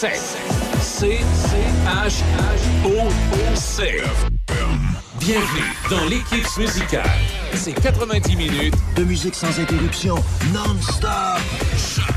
88 7. C H O C. Bienvenue dans l'équipe musicale. C'est 90 minutes de musique sans interruption, non-stop.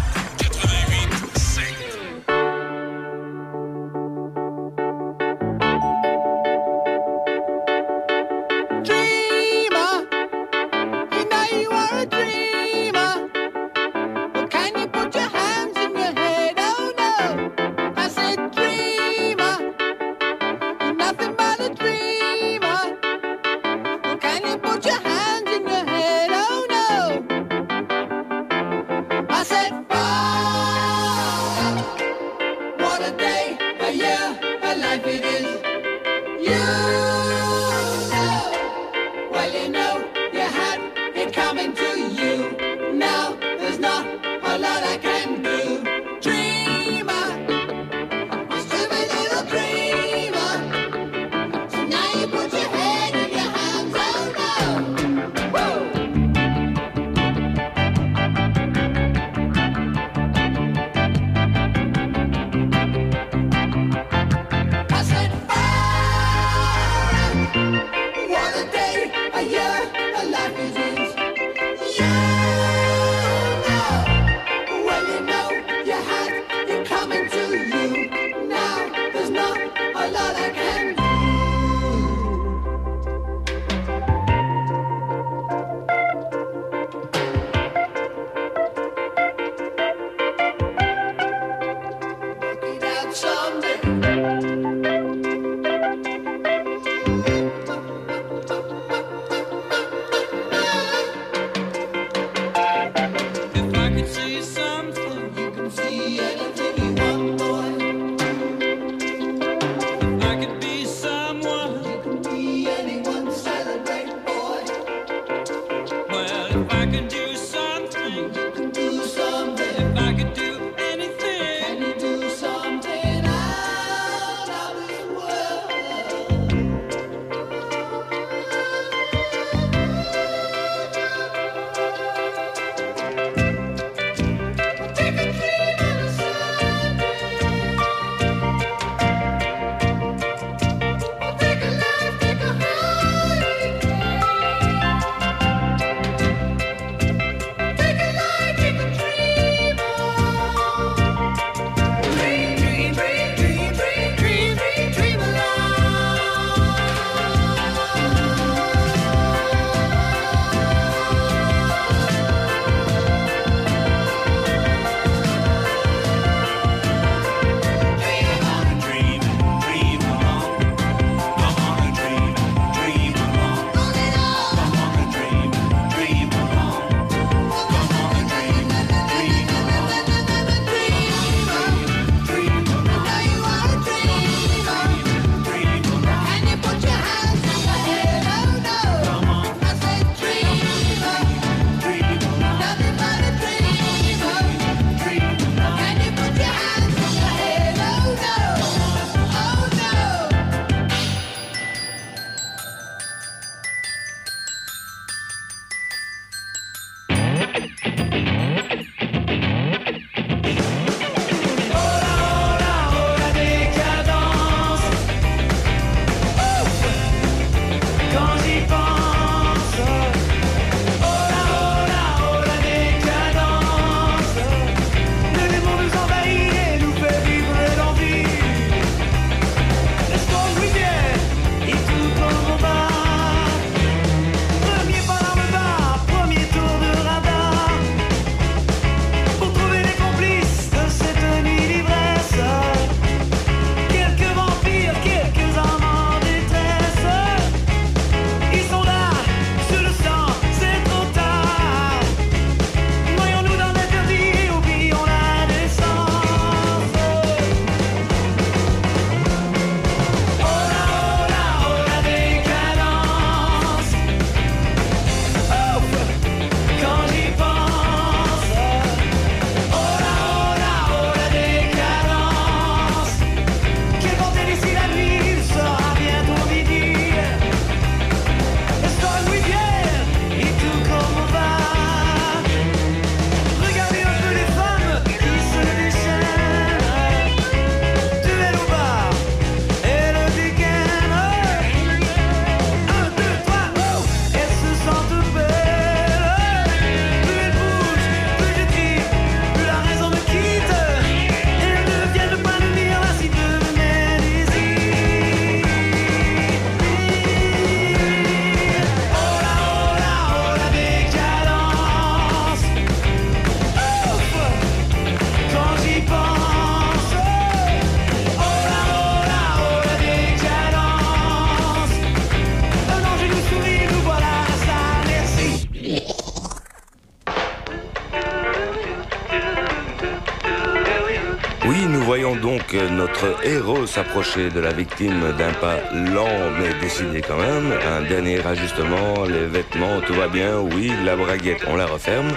S'approcher de la victime d'un pas lent mais décidé quand même. Un dernier ajustement, les vêtements, tout va bien, oui, la braguette, on la referme.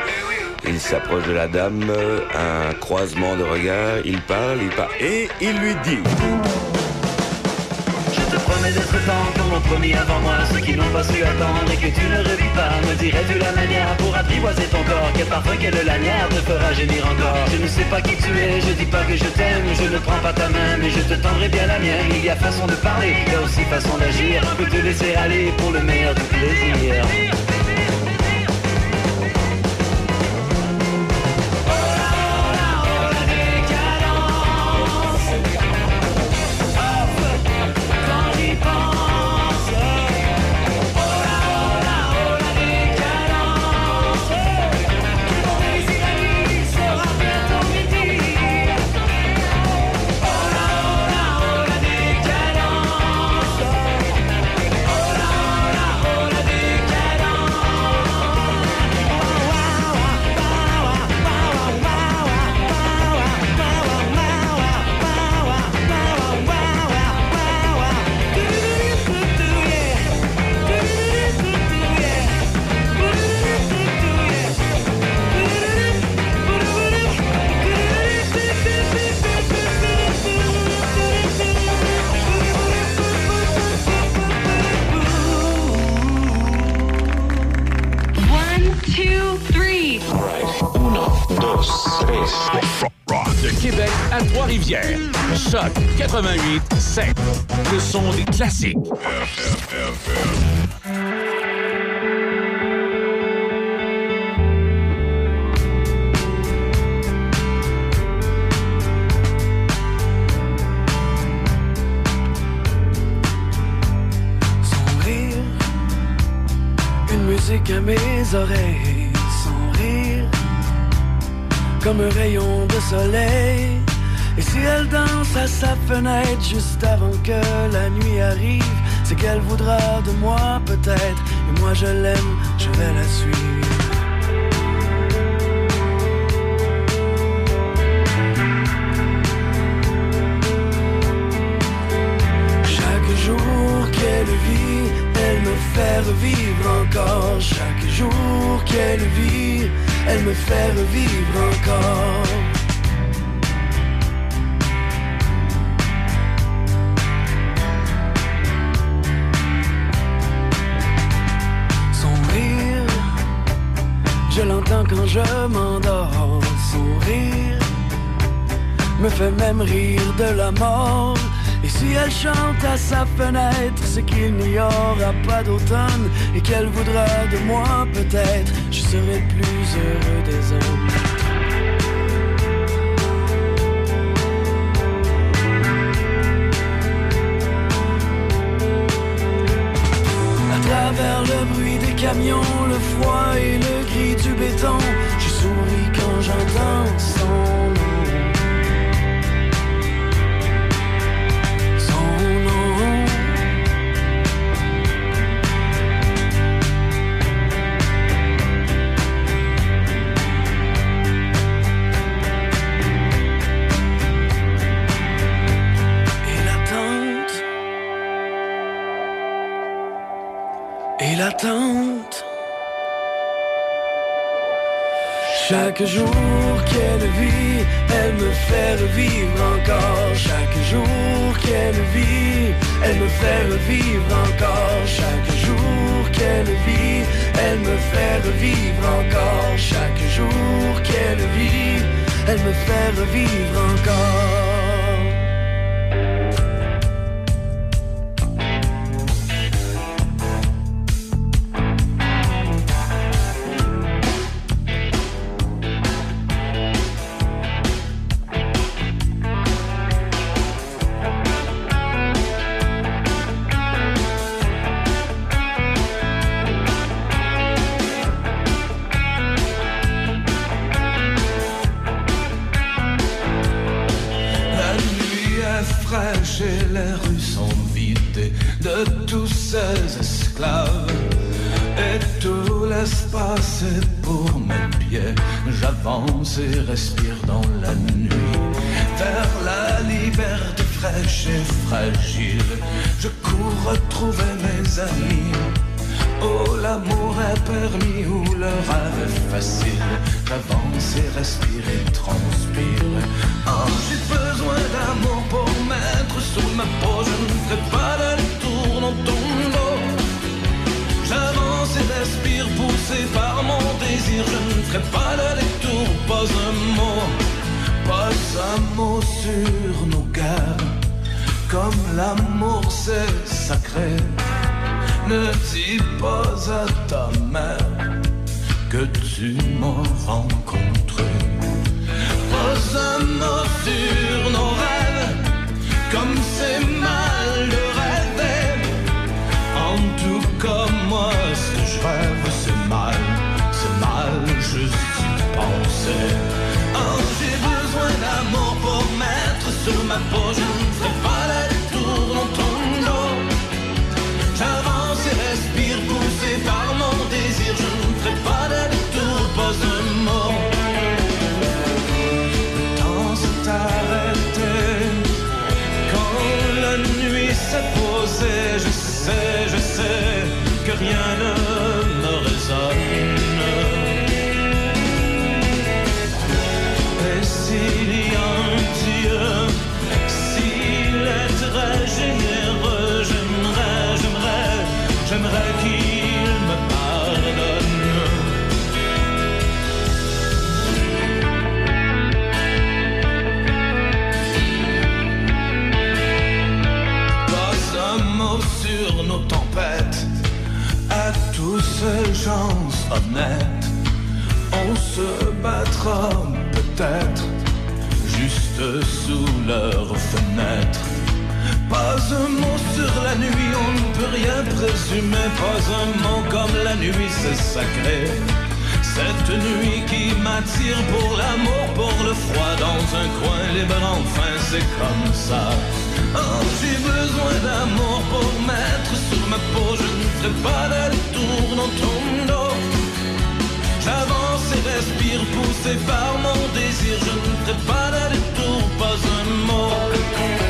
Il s'approche de la dame, un croisement de regards, il parle, il parle, et il lui dit promis avant moi Ceux qui n'ont pas su attendre et que tu ne revis pas Me dirais-tu la manière pour apprivoiser ton corps Quel parfum, quelle lanière te fera gémir encore? Je ne sais pas qui tu es, je dis pas que je t'aime Je ne prends pas ta main mais je te tendrai bien la mienne. Il y a façon de parler, il y a aussi façon d'agir. Peux te laisser aller pour le meilleur du plaisir des je l'aime, Et si elle chante à sa fenêtre, c'est qu'il n'y aura pas d'automne et qu'elle voudra de moi peut-être, je serai plus heureux des hommes. Travers le bruit des camions, le froid et le gris du béton, je souris quand j'entends son Chaque jour qu'elle vit, elle me fait revivre encore. Chaque jour qu'elle vit, elle me fait revivre encore. Chaque jour qu'elle vit, elle me fait revivre encore. Chaque jour qu'elle vit, elle me fait revivre encore. On se battra peut-être juste sous leurs fenêtres. Pas un mot sur la nuit, on ne peut rien présumer. Pas un mot comme la nuit, c'est sacré. Cette nuit qui m'attire pour l'amour, pour le froid dans un coin libre, enfin c'est comme ça. Oh, j'ai besoin d'amour pour mettre sur ma peau, je ne ferai pas d'aller-tour dans ton dos. J'avance et respire, poussé par mon désir. Je ne ferai pas d'aller-tour, pas un mot.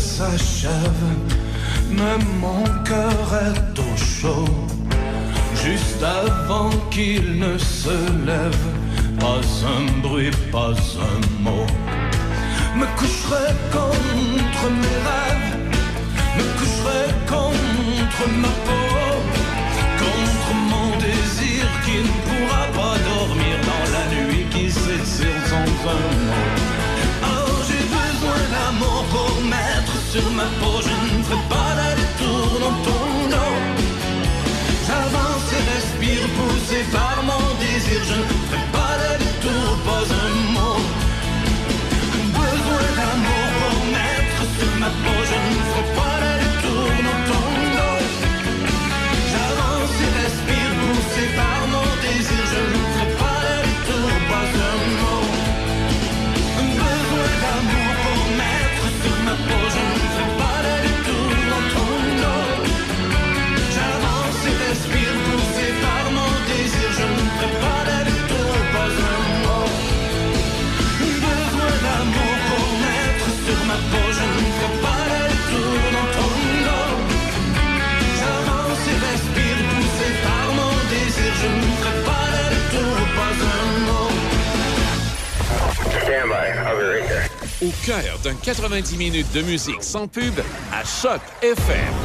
S'achève, même mon cœur est au chaud. Juste avant qu'il ne se lève, pas un bruit, pas un mot. Me coucherai contre mes rêves, me coucherai contre ma peau, contre mon désir qui ne pourra pas dormir dans la nuit qui s'étire sans un mot. Sur ma peau. Je ne ferai pas d'aller-tour dans ton dos. J'avance et respire, poussé par mon Au cœur d'un 90 minutes de musique sans pub à Choc FM.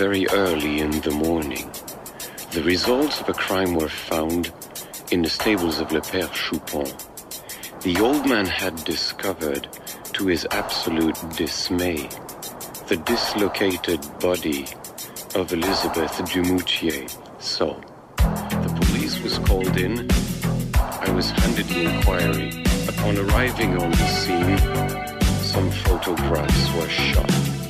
very early in the morning. The results of a crime were found in the stables of Le Père Choupon. The old man had discovered, to his absolute dismay, the dislocated body of Elizabeth Dumoutier. So, the police was called in. I was handed the inquiry. Upon arriving on the scene, some photographs were shot.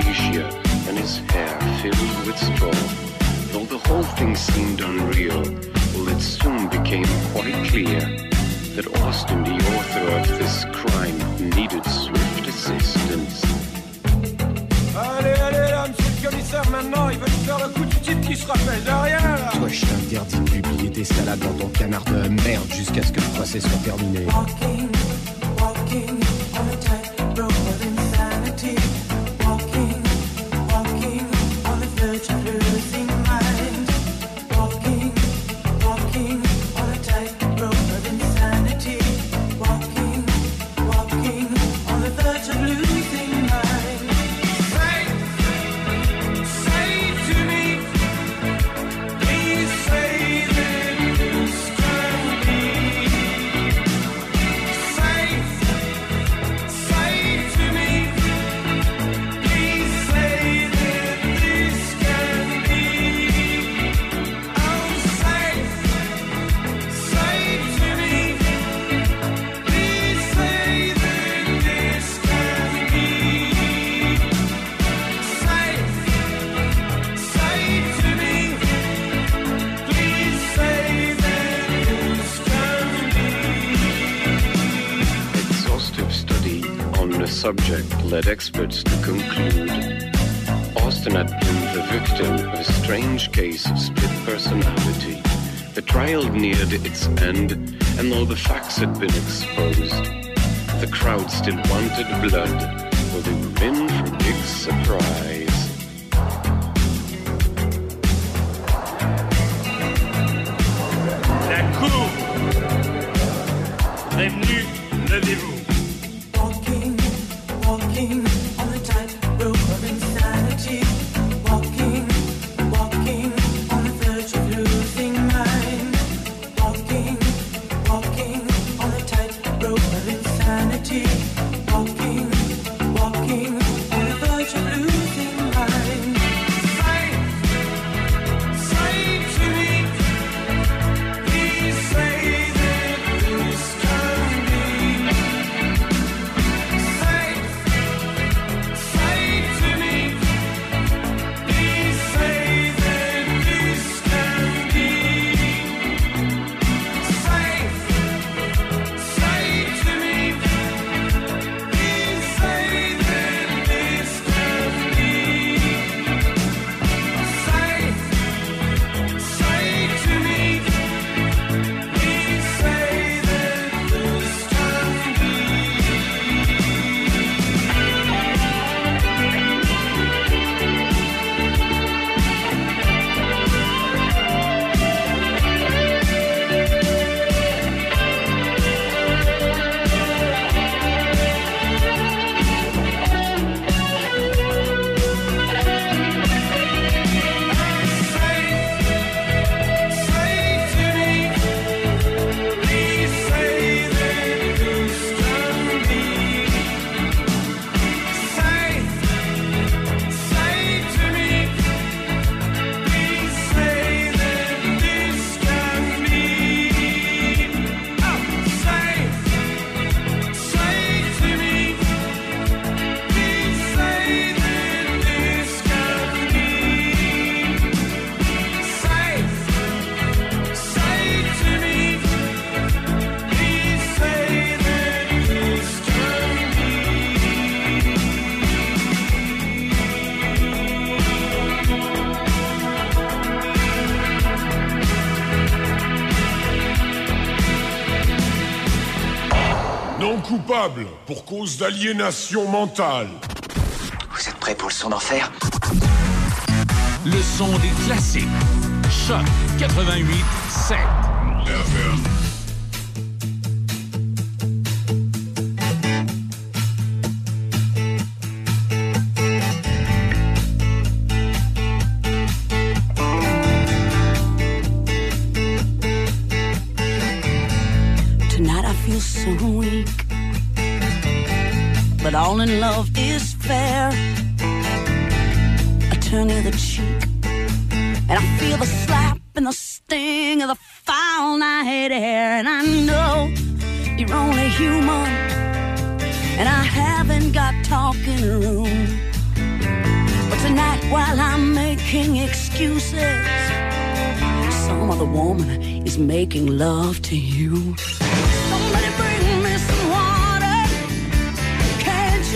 amnesia, and his hair filled with straw. Though the whole thing seemed unreal, well, it soon became quite clear that Austin, the author of this crime, needed swift assistance. Allez, allez, là, monsieur le commissaire, maintenant, il va nous faire le coup du type qui se rappelle de rien, là Toi, je t'interdis de publier tes salades dans ton canard de merde jusqu'à ce que le procès soit terminé. Walking, walking on a case of split personality. The trial neared its end, and though the facts had been exposed, the crowd still wanted blood, for they were in for big surprise. Pour cause d'aliénation mentale. Vous êtes prêts pour le son d'enfer? Le son des classiques. Choc 88 7. Love is fair. I turn the cheek. And I feel the slap and the sting of the foul night air. And I know you're only human. and I haven't got talking room. But tonight, while I'm making excuses, some other woman is making love to you.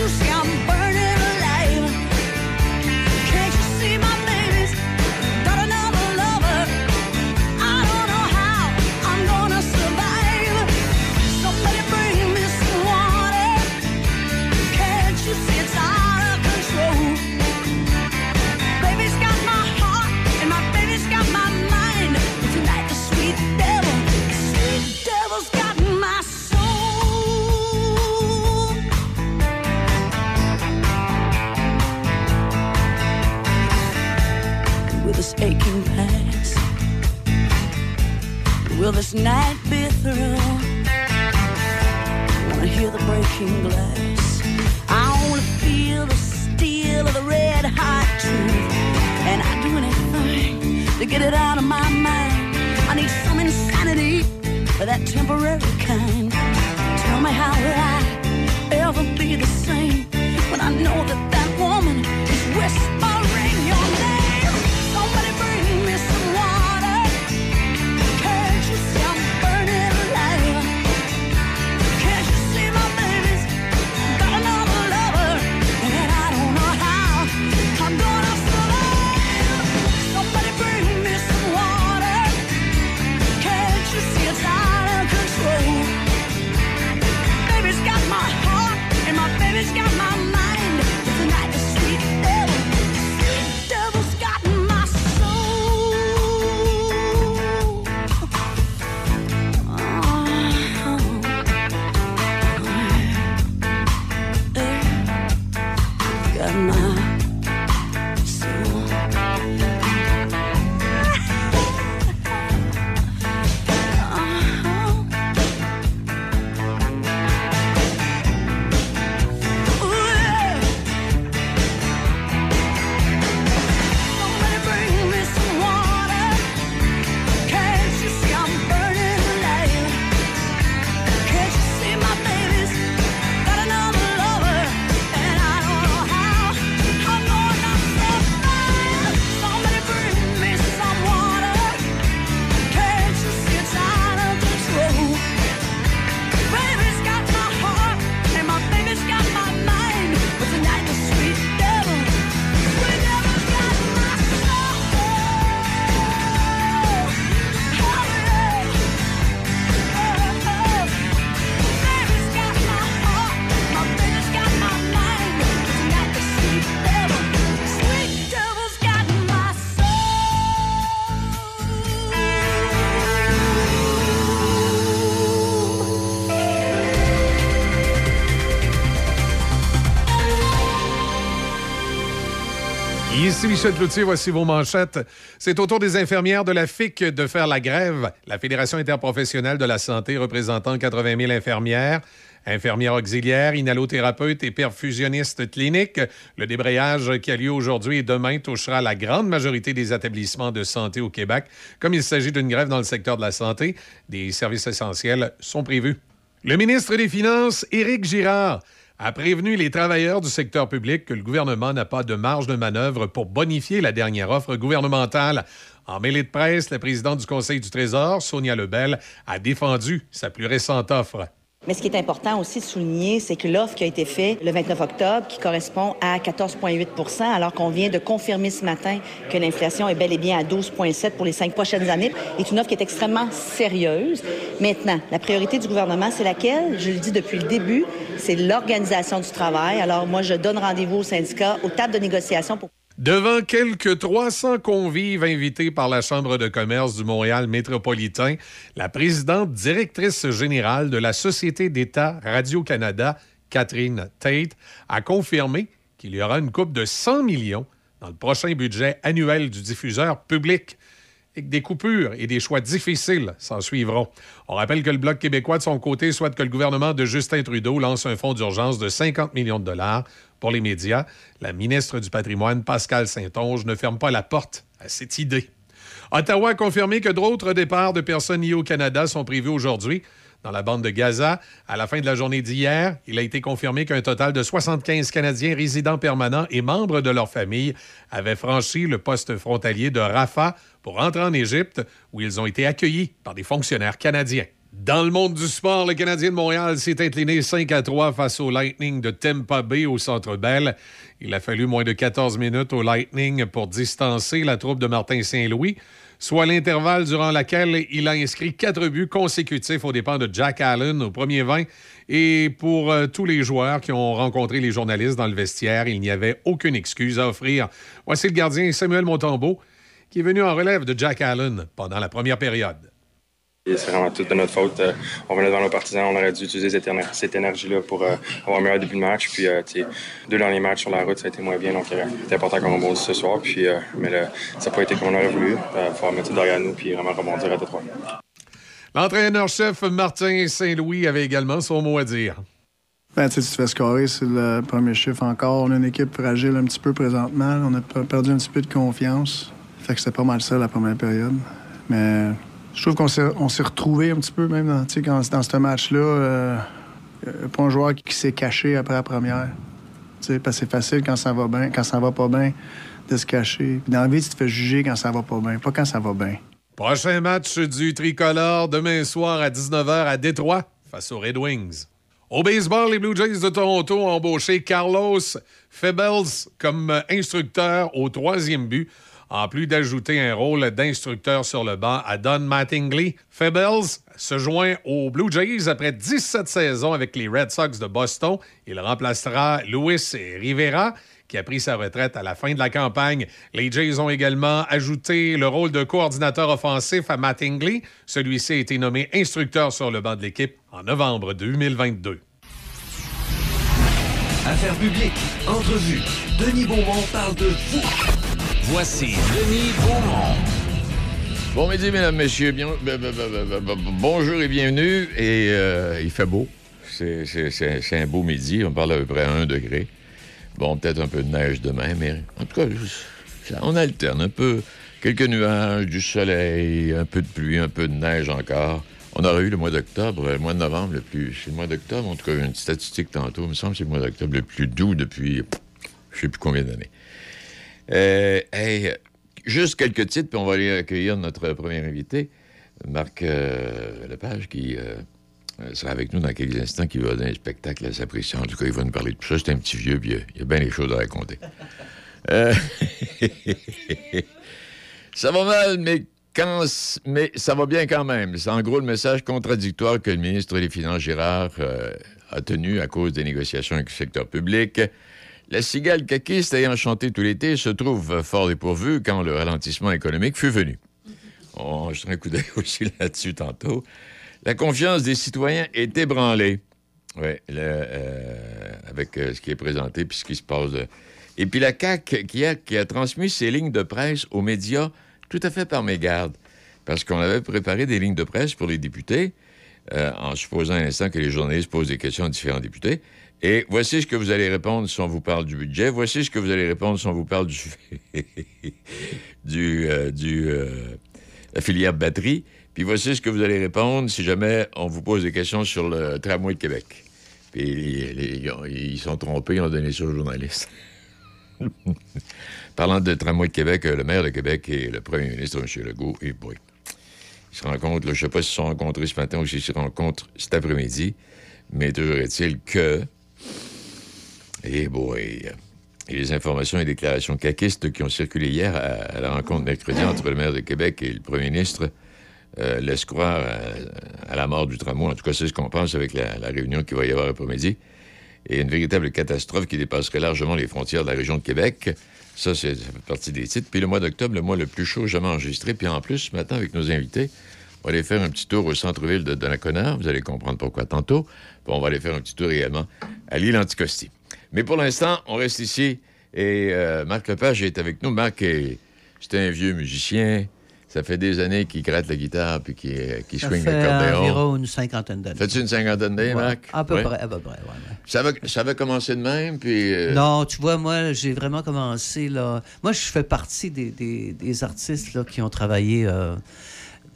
you scared? Michel Cloutier, voici vos manchettes. C'est au tour des infirmières de la FIC de faire la grève. La Fédération interprofessionnelle de la santé représentant 80 000 infirmières, infirmières auxiliaires, inhalothérapeutes et perfusionnistes cliniques. Le débrayage qui a lieu aujourd'hui et demain touchera la grande majorité des établissements de santé au Québec. Comme il s'agit d'une grève dans le secteur de la santé, des services essentiels sont prévus. Le ministre des Finances, Éric Girard, a prévenu les travailleurs du secteur public que le gouvernement n'a pas de marge de manœuvre pour bonifier la dernière offre gouvernementale. En mêlée de presse, la présidente du Conseil du Trésor, Sonia Lebel, a défendu sa plus récente offre. Mais ce qui est important aussi de souligner, c'est que l'offre qui a été faite le 29 octobre, qui correspond à 14,8% alors qu'on vient de confirmer ce matin que l'inflation est bel et bien à 12,7 pour les cinq prochaines années, est une offre qui est extrêmement sérieuse. Maintenant, la priorité du gouvernement, c'est laquelle? Je le dis depuis le début, c'est l'organisation du travail. Alors moi, je donne rendez-vous aux syndicats, aux tables de négociation pour... Devant quelques 300 convives invités par la Chambre de commerce du Montréal métropolitain, la présidente directrice générale de la Société d'État Radio-Canada, Catherine Tate, a confirmé qu'il y aura une coupe de 100 millions dans le prochain budget annuel du diffuseur public et que des coupures et des choix difficiles s'en suivront. On rappelle que le Bloc québécois, de son côté, souhaite que le gouvernement de Justin Trudeau lance un fonds d'urgence de 50 millions de dollars pour les médias. La ministre du Patrimoine, Pascal Saint-Onge, ne ferme pas la porte à cette idée. Ottawa a confirmé que d'autres départs de personnes liées au Canada sont prévus aujourd'hui. dans la bande de Gaza. À la fin de la journée d'hier, il a été confirmé qu'un total de 75 Canadiens résidents permanents et membres de leur famille avaient franchi le poste frontalier de Rafah pour rentrer en Égypte, où ils ont été accueillis par des fonctionnaires canadiens. Dans le monde du sport, le Canadien de Montréal s'est incliné 5 à 3 face au Lightning de Tampa Bay au Centre Bell. Il a fallu moins de 14 minutes au Lightning pour distancer la troupe de Martin Saint-Louis, soit l'intervalle durant lequel il a inscrit quatre buts consécutifs aux dépens de Jack Allen au premier 20. Et pour euh, tous les joueurs qui ont rencontré les journalistes dans le vestiaire, il n'y avait aucune excuse à offrir. Voici le gardien Samuel Montembeau qui est venu en relève de Jack Allen pendant la première période. C'est vraiment tout de notre faute. Euh, on venait devant nos partisans, on aurait dû utiliser cette, éner- cette énergie-là pour euh, avoir un meilleur début de match. Puis, euh, tu sais, deux derniers matchs sur la route, ça a été moins bien. Donc, euh, c'était important qu'on rebondisse ce soir. Puis, euh, mais ça n'a pas été comme on aurait voulu. Il faut mettre ça derrière nous puis vraiment rebondir à deux trois. L'entraîneur-chef Martin Saint-Louis avait également son mot à dire. Ben, tu sais, tu te fais scorer, c'est le premier chiffre encore. On a une équipe fragile un petit peu présentement. On a pe- perdu un petit peu de confiance. Fait que c'était pas mal ça la première période. Mais je trouve qu'on s'est, retrouvé un petit peu même dans, dans ce match-là. Euh, pas un joueur qui, s'est caché après la première. Parce que c'est facile quand ça va bien, quand ça va pas bien, de se cacher. Dans la vie, tu te fais juger quand ça va pas bien, pas quand ça va bien. Prochain match du tricolore demain soir à 19h à Détroit face aux Red Wings. Au baseball, les Blue Jays de Toronto ont embauché Carlos Febels comme instructeur au troisième but, en plus d'ajouter un rôle d'instructeur sur le banc à Don Mattingly. Febels se joint aux Blue Jays après 17 saisons avec les Red Sox de Boston. Il remplacera Luis Rivera qui a pris sa retraite à la fin de la campagne. Les Jays ont également ajouté le rôle de coordinateur offensif à Mattingly. Celui-ci a été nommé instructeur sur le banc de l'équipe en novembre 2022. Affaires publiques, entrevue. Denis Beaumont parle de vous. Voici Denis Beaumont. Bon midi, mesdames, messieurs. Bien, b- b- b- b- b- bonjour et bienvenue. Et euh, il fait beau. C'est- un beau midi. On parle à peu près à 1 degré. Bon, peut-être un peu de neige demain, mais en tout cas, on alterne un peu. Quelques nuages, du soleil, un peu de pluie, un peu de neige encore. On aurait eu le mois d'octobre, le mois de novembre le plus. C'est le mois d'octobre, en tout cas, une statistique tantôt. Il me semble que c'est le mois d'octobre le plus doux depuis je sais plus combien d'années. Euh, hey, juste quelques titres, puis on va aller accueillir notre premier invité, Marc euh, Lepage, qui euh, sera avec nous dans quelques instants, qui va donner un spectacle à sa pression. En tout cas, il va nous parler de tout ça. C'est un petit vieux, puis il y a- bien des choses à raconter. Ça va mal, mais, quand, mais ça va bien quand même. C'est en gros le message contradictoire que le ministre des Finances, Gérard, euh, a tenu à cause des négociations avec le secteur public. La cigale caquiste ayant chanté tout l'été se trouve fort dépourvue quand le ralentissement économique fut venu. On jeter un coup d'œil aussi là-dessus tantôt. La confiance des citoyens est ébranlée. Oui, avec euh, ce qui est présenté puis ce qui se passe. euh. Et puis la CAQ qui a, qui a transmis ses lignes de presse aux médias tout à fait par mégarde. Parce qu'on avait préparé des lignes de presse pour les députés, euh, en supposant un instant que les journalistes posent des questions à différents députés. Et voici ce que vous allez répondre si on vous parle du budget. Voici ce que vous allez répondre si on vous parle du, du, euh, du euh, la filière batterie. Puis voici ce que vous allez répondre si jamais on vous pose des questions sur le tramway de Québec. Puis ils ont- ils sont trompés, ils ont donné ça aux journalistes. Parlant de tramway de Québec, euh, le maire de Québec et le premier ministre, M. Legault, et boy, ils se rencontrent, je ne sais pas s'ils se sont rencontrés ce matin ou s'ils se rencontrent cet après-midi, mais toujours est-il que, et boy, et les informations et déclarations caquistes qui ont circulé hier à, la rencontre mercredi entre le maire de Québec et le premier ministre euh, laissent croire à, la mort du tramway. En tout cas, c'est ce qu'on pense avec la, réunion qu'il va y avoir après-midi. Et une véritable catastrophe qui dépasserait largement les frontières de la région de Québec. Ça, c'est, partie des titres. Puis le mois d'octobre, le mois le plus chaud jamais enregistré. Puis en plus, ce matin, avec nos invités, on va aller faire un petit tour au centre-ville de Donnacona. Vous allez comprendre pourquoi tantôt. Puis on va aller faire un petit tour également à l'île Anticosti. Mais pour l'instant, on reste ici. Et euh, Marc Lepage est avec nous. Marc, est- c'est un vieux musicien. Ça fait des années qu'il gratte la guitare puis qu'il, euh, Ça swing fait l'accordéon. environ une cinquantaine d'années. Fais-tu une cinquantaine d'années, Ouais, Marc? À peu Ouais. près, à peu près, ouais, ouais. Ça avait, ça avait commencé de même, puis... euh, Non, tu vois, moi, j'ai vraiment commencé, là... Moi, je fais partie des, des- des artistes là, qui ont travaillé euh,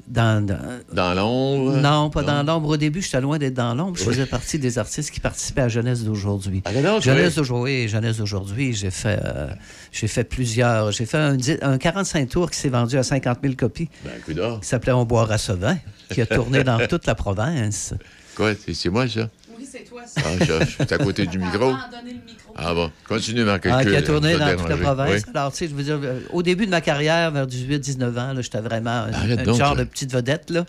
Dans, dans- Dans l'ombre? Non, pas dans l'ombre. Au début, j'étais loin d'être dans l'ombre. Je faisais partie des artistes qui participaient à Jeunesse d'aujourd'hui. donc, Jeunesse oui. d'aujourd'hui, Jeunesse d'aujourd'hui, j'ai fait, euh, j'ai fait plusieurs. J'ai fait un, di- un 45 tours qui s'est vendu à 50 000 copies. Ben. Qui s'appelait On boira ce vin, qui a tourné dans toute la province. Quoi? C'est moi, ça? Oui, c'est toi, Ah, je, je suis à côté du micro. Ah bon? Continue, Marc. Ah, qui a tourné dans te toute la province. Oui. Alors, tu sais, je veux dire, euh, au début de ma carrière, vers 18-19 ans, j'étais vraiment un, Arrête un donc, genre là. de petite vedette. Là.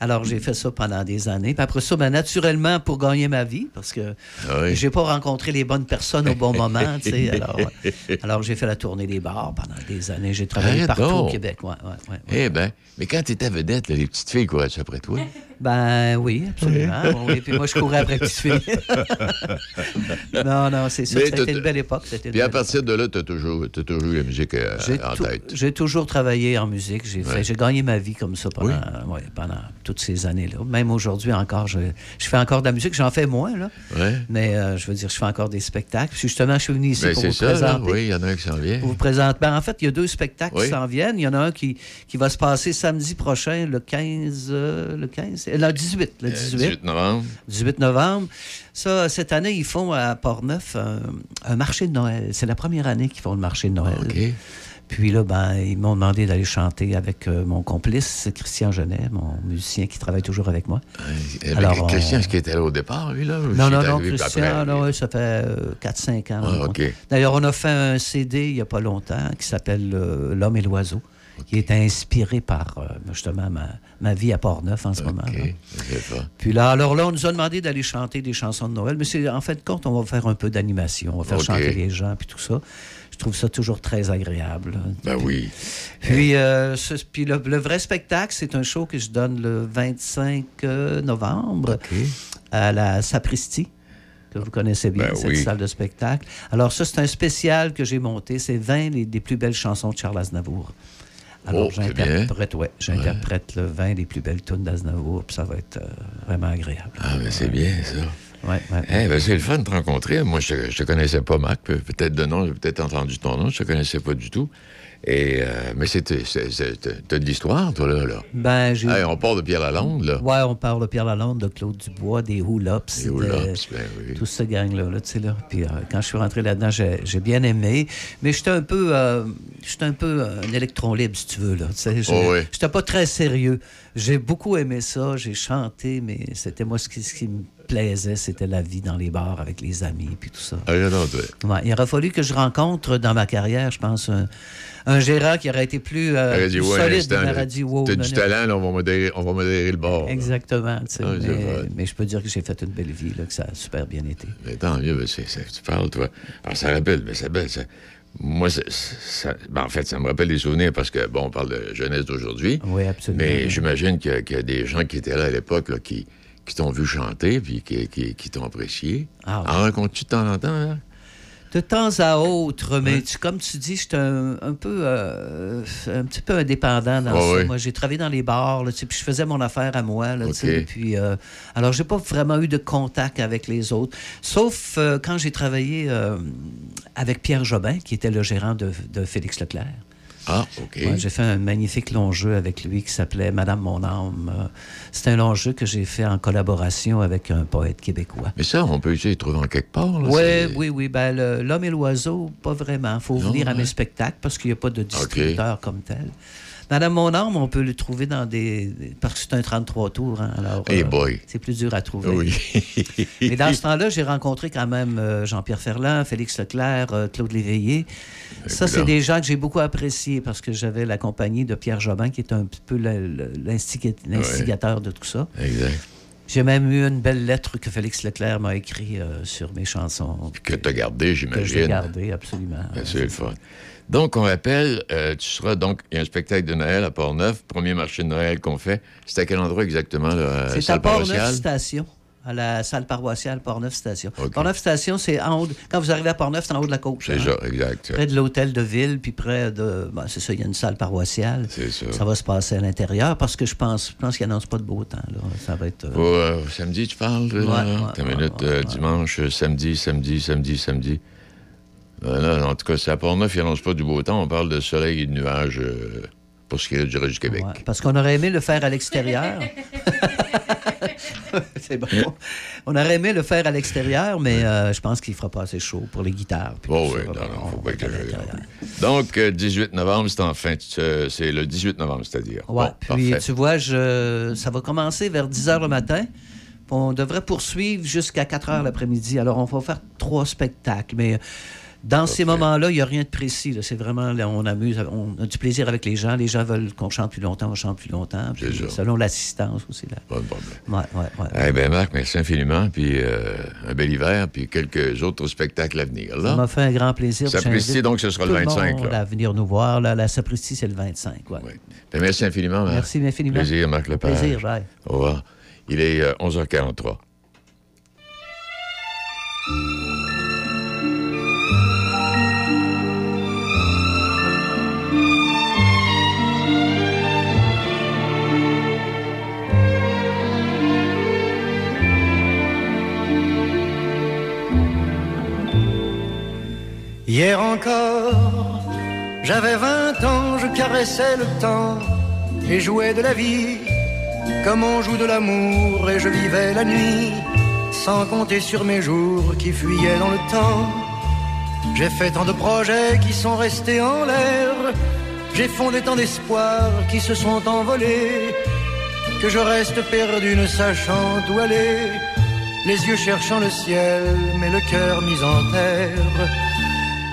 Alors, j'ai fait ça pendant des années. Puis après ça, ben, naturellement, pour gagner ma vie, parce que Ah oui. j'ai pas rencontré les bonnes personnes au bon moment. tu sais. alors, alors j'ai fait la tournée des bars pendant des années. J'ai travaillé Arrête partout au. Québec. Ouais, ouais, ouais. Eh ben, mais quand tu étais vedette, là, les petites filles couraient après toi. Ben oui, absolument. oui. Puis moi, je courais après petite fille. non, non, c'est ça. Mais C'était une belle époque. une Puis à partir de là, tu as toujours, eu la musique euh, en tête. J'ai toujours travaillé en musique. J'ai Ouais. gagné ma vie comme ça pendant, ouais, pendant toutes ces années-là. Même aujourd'hui encore, je, je fais encore de la musique. J'en fais moins, là. Ouais. Mais euh, je veux dire, je fais encore des spectacles. Puis justement, je suis venu ici Ben, pour vous ça, là. présenter. Oui, il y en a un qui s'en vient. Pour vous présenter. Ben, en fait, il y a deux spectacles qui s'en viennent. Il y en a un qui, qui va se passer samedi prochain, le 15. euh, le 15 euh, Le 18. Le 18. 18 novembre. 18 novembre. Ça, cette année, ils font à Portneuf un, un marché de Noël. C'est la première année qu'ils font le marché de Noël. Puis là, ben, ils m'ont demandé d'aller chanter avec euh, mon complice, Christian Genet, mon musicien qui travaille toujours avec moi. Alors, Christian, on- est-ce qu'il était là au départ, lui, là? Non, non, non, Christian, après? ouais, ça fait 4-5 ans. Ah. D'ailleurs, on a fait un CD il n'y a pas longtemps qui s'appelle euh, L'homme et l'oiseau, qui est inspiré par euh, justement ma, ma vie à Port-Neuf en ce moment. là. Puis là, alors là, on nous a demandé d'aller chanter des chansons de Noël, mais c'est en fait de compte, on va faire un peu d'animation, on va faire chanter les gens, puis tout ça. Je trouve ça toujours très agréable. Ben oui. Puis, euh, ce- puis le, le vrai spectacle, c'est un show que je donne le 25 euh, novembre à la Sapristi, que vous connaissez bien, Ben cette oui. salle de spectacle. Alors ça, c'est un spécial que j'ai monté. C'est 20 les- des plus belles chansons de Charles Aznavour. Alors, Oh, j'interprète, ouais, j'interprète le 20 des plus belles tunes d'Aznavour, puis ça va être euh, vraiment agréable. Ah, ben c'est bien, ça. Ouais, ouais. Eh ben, c'est le fun de te rencontrer. Moi, je ne te connaissais pas, Marc. Pe- Peut-être de nom, j'ai peut-être entendu ton nom. Je te connaissais pas du tout. Et, euh, mais c'était, c'est, de l'histoire, toi, là. là. Ben, j'ai... Hey, on part de Pierre Lalonde, là. Ouais, on parle de Pierre Lalonde, de Claude Dubois, des Hoolops. Des Hoolops, ben oui. Tout ce gang-là, là, tu sais, là. Puis euh, quand je suis rentré là-dedans, j'ai, j'ai bien aimé. Mais j'étais un peu... euh, j'étais un peu un électron libre, si tu veux, là. Tu sais, j'ai- Oh oui. J'étais pas très sérieux. J'ai beaucoup aimé ça, j'ai chanté, mais c'était moi, ce qui, ce qui me plaisait, c'était la vie dans les bars avec les amis, puis tout ça. Ah. Ouais, il aurait fallu que je rencontre dans ma carrière, je pense, un, un gérant qui aurait été plus, euh, dit, plus ouais, solide. Il là, m'aurait dit, wow, non, du non. talent, là, on va modérer, on va modérer le bord. Exactement. Ah, mais, je peux dire que j'ai fait une belle vie, là, que ça a super bien été. Mais tant mieux, tu parles, toi. Alors, ça rappelle, mais c'est belle. ça- moi, ça- ben, en fait, ça me rappelle des souvenirs parce que, bon, on parle de jeunesse d'aujourd'hui. Oui, absolument. Mais j'imagine qu'il y, y a des gens qui étaient là à l'époque, qui, qui t'ont vu chanter, puis qui, qui- qui t'ont apprécié. Ah, En rencontres-tu de temps en temps, hein? De temps à autre, mais tu- comme tu dis, j'étais un, un peu, euh, un petit peu indépendant dans Ah ça. oui. Moi, j'ai travaillé dans les bars, là, tu sais, puis je faisais mon affaire à moi. Là, tu sais, OK. puis, euh, alors, j'ai pas vraiment eu de contact avec les autres, sauf euh, quand j'ai travaillé avec Pierre Jobin, qui était le gérant de, de Félix Leclerc. Ah, OK. Ouais, j'ai fait un magnifique long jeu avec lui qui s'appelait Madame mon âme. Euh, C'était un long jeu que j'ai fait en collaboration avec un poète québécois. Mais ça, on peut essayer de trouver en quelque part. Là, Oui, c'est- oui, oui. Ben, L'homme et l'oiseau, pas vraiment. Il faut Non, venir à hein? mes spectacles parce qu'il n'y a pas de distributeur comme tel. Madame Mon âme, on peut le trouver dans des. Parce que c'est un 33 tours. hein, alors, Hey boy. C'est plus dur à trouver. Oui. Mais dans ce temps-là, j'ai rencontré quand même euh, Jean-Pierre Ferland, Félix Leclerc, euh, Claude Léveillé. Ça, c'est évidemment. des gens que j'ai beaucoup appréciés parce que j'avais la compagnie de Pierre Jobin qui est un petit peu l'instigateur de tout ça. Exact. J'ai même eu une belle lettre que Félix Leclerc m'a écrite euh, sur mes chansons. Que tu as gardé, Que j'imagine. j'ai gardé, absolument. Ben, c'est le fun. Donc, on rappelle, euh, tu seras donc, il y a un spectacle de Noël à Port-Neuf, premier marché de Noël qu'on fait. C'est à quel endroit exactement, là? C'est à Port-Neuf? Station, à la salle paroissiale Port-Neuf Station. Port-Neuf Station, c'est en haut. de- Quand vous arrivez à Port-Neuf, c'est en haut de la côte. C'est hein? ça, exact. Près de l'hôtel de ville, puis près de. ben, c'est ça, il y a une salle paroissiale. C'est ça. Ça va se passer à l'intérieur parce que je pense, je pense qu'il n'annonce pas de beau temps. Là. Ça va être. euh, Pour, euh, samedi, tu parles? là? Ouais, ouais, minute, euh, dimanche, samedi, samedi, samedi, samedi. Euh, en tout cas, c'est à Port-Neuf, il n'annonce pas du beau temps. On parle de soleil et de nuages euh, pour ce qui est du reste du Québec. Ouais, parce qu'on aurait aimé le faire à l'extérieur. C'est bon. On aurait aimé le faire à l'extérieur, mais euh, je pense qu'il ne fera pas assez chaud pour les guitares. Oh oui, non, non, faut pas exagérer. Donc, euh, 18 novembre, c'est en fin, de- c'est le 18 novembre, c'est-à-dire. Ouais, Bon, puis parfait. tu vois, je, ça va commencer vers 10 h le matin. puis On devrait poursuivre jusqu'à 4 h l'après-midi. Alors, on va faire trois spectacles. Mais dans ces moments-là, il n'y a rien de précis. C'est vraiment, là, on amuse, on a du plaisir avec les gens. Les gens veulent qu'on chante plus longtemps, on chante plus longtemps. Puis, selon l'assistance aussi. Là. Pas de problème. Ouais, ouais, ouais. Eh bien, Marc, merci infiniment. Puis euh, un bel hiver, puis quelques autres spectacles à venir. Ça m'a fait un grand plaisir. Sapristi, donc, ce sera tout le 25, monde là. à venir nous voir. Là, la Sapristi, c'est le 25. ouais. Ben, merci infiniment, Marc. Merci infiniment. Plaisir, Marc Lepage. Plaisir, bye. Au revoir. Il est euh, 11h43. Hier encore, j'avais 20 ans, je caressais le temps et jouais de la vie comme on joue de l'amour et je vivais la nuit sans compter sur mes jours qui fuyaient dans le temps. J'ai fait tant de projets qui sont restés en l'air, j'ai fondé tant d'espoirs qui se sont envolés que je reste perdu ne sachant où aller, les yeux cherchant le ciel mais le cœur mis en terre.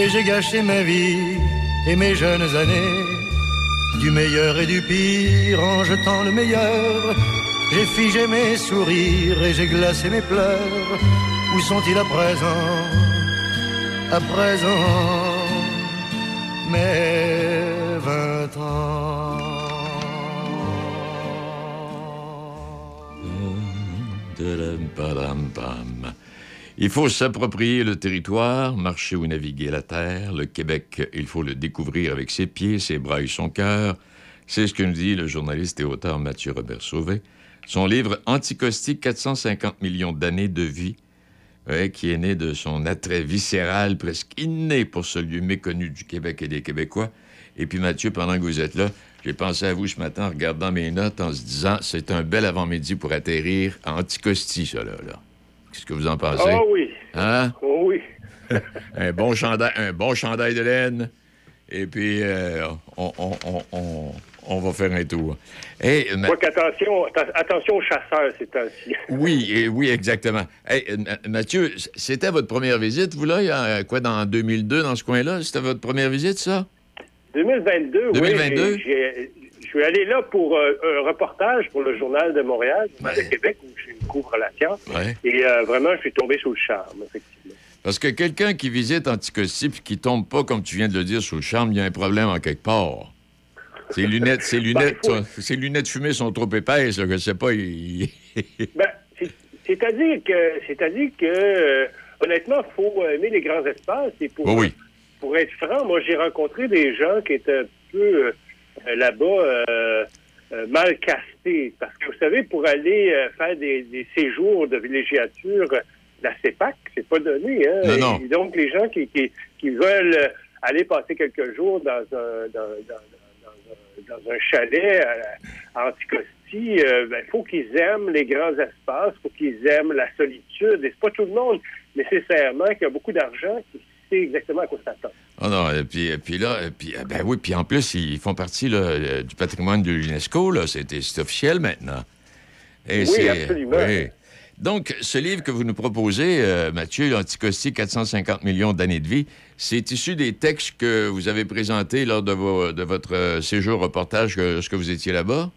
Et j'ai gâché ma vie et mes jeunes années. Du meilleur et du pire en jetant le meilleur. J'ai figé mes sourires et j'ai glacé mes pleurs. Où sont-ils à présent? À présent, mes vingt ans. Tadam-padam-pam. Il faut s'approprier le territoire, marcher ou naviguer la terre. Le Québec, il faut le découvrir avec ses pieds, ses bras et son cœur. C'est ce que nous dit le journaliste et auteur Mathieu Robert Sauvé. Son livre Anticaustique, 450 millions d'années de vie, qui est né de son attrait viscéral presque inné pour ce lieu méconnu du Québec et des Québécois. Et puis Mathieu, pendant que vous êtes là, j'ai pensé à vous ce matin en regardant mes notes en se disant c'est un bel avant-midi pour atterrir à Anticosti, ça là. Qu'est-ce que vous en pensez? Ah oui. Hein? Oh oui. un, bon chandail, un bon chandail de laine. Et puis, euh, on, on- on- on- va faire un tour. Hey, Ma- Moi qu'attention, atten- attention aux chasseurs ces temps-ci. oui, et- oui, exactement. Hey, euh, Ma- Mathieu, c'était votre première visite, vous, là, il y a, euh, quoi, dans 2002, dans ce coin-là? C'était votre première visite, ça? 2022, 2022? oui. Je suis allé là pour euh, un reportage pour le Journal de Montréal, le de Québec, où je couvre la science. Ouais. Et euh, vraiment, je suis tombé sous le charme, effectivement. Parce que quelqu'un qui visite Anticosti puis qui tombe pas, comme tu viens de le dire, sous le charme, il y a un problème en quelque part. Ses lunettes, ses lunettes, Ben, ses lunettes fumées sont trop épaisses, là, je sais pas. il- Ben, c'est- c'est-à-dire que, c'est-à-dire que, euh, honnêtement, il faut aimer les grands espaces. Et pour, oui. pour être franc, moi, j'ai rencontré des gens qui étaient un peu euh, là-bas euh, euh, mal castés. Parce que, vous savez, pour aller euh, faire des, des séjours de villégiature, euh, la CEPAC, c'est pas donné. Hein? Non, non. Et donc, les gens qui, qui, qui veulent euh, aller passer quelques jours dans un, dans, dans- dans- dans un chalet à, Anticosti, euh, ben, faut qu'ils aiment les grands espaces, faut qu'ils aiment la solitude. Et c'est pas tout le monde nécessairement qui a beaucoup d'argent qui sait exactement à quoi s'attendre. Ah non, et puis, et puis là, et puis, euh, ben oui, puis en plus, ils font partie là, euh, du patrimoine de l'UNESCO, là, c'est officiel maintenant. Et Oui, absolument. oui. Donc, ce livre que vous nous proposez, euh, Mathieu, l'Anticosti, 450 millions d'années de vie, c'est issu des textes que vous avez présentés lors de, vos- de votre euh, séjour reportage, que, ce que vous étiez là-bas?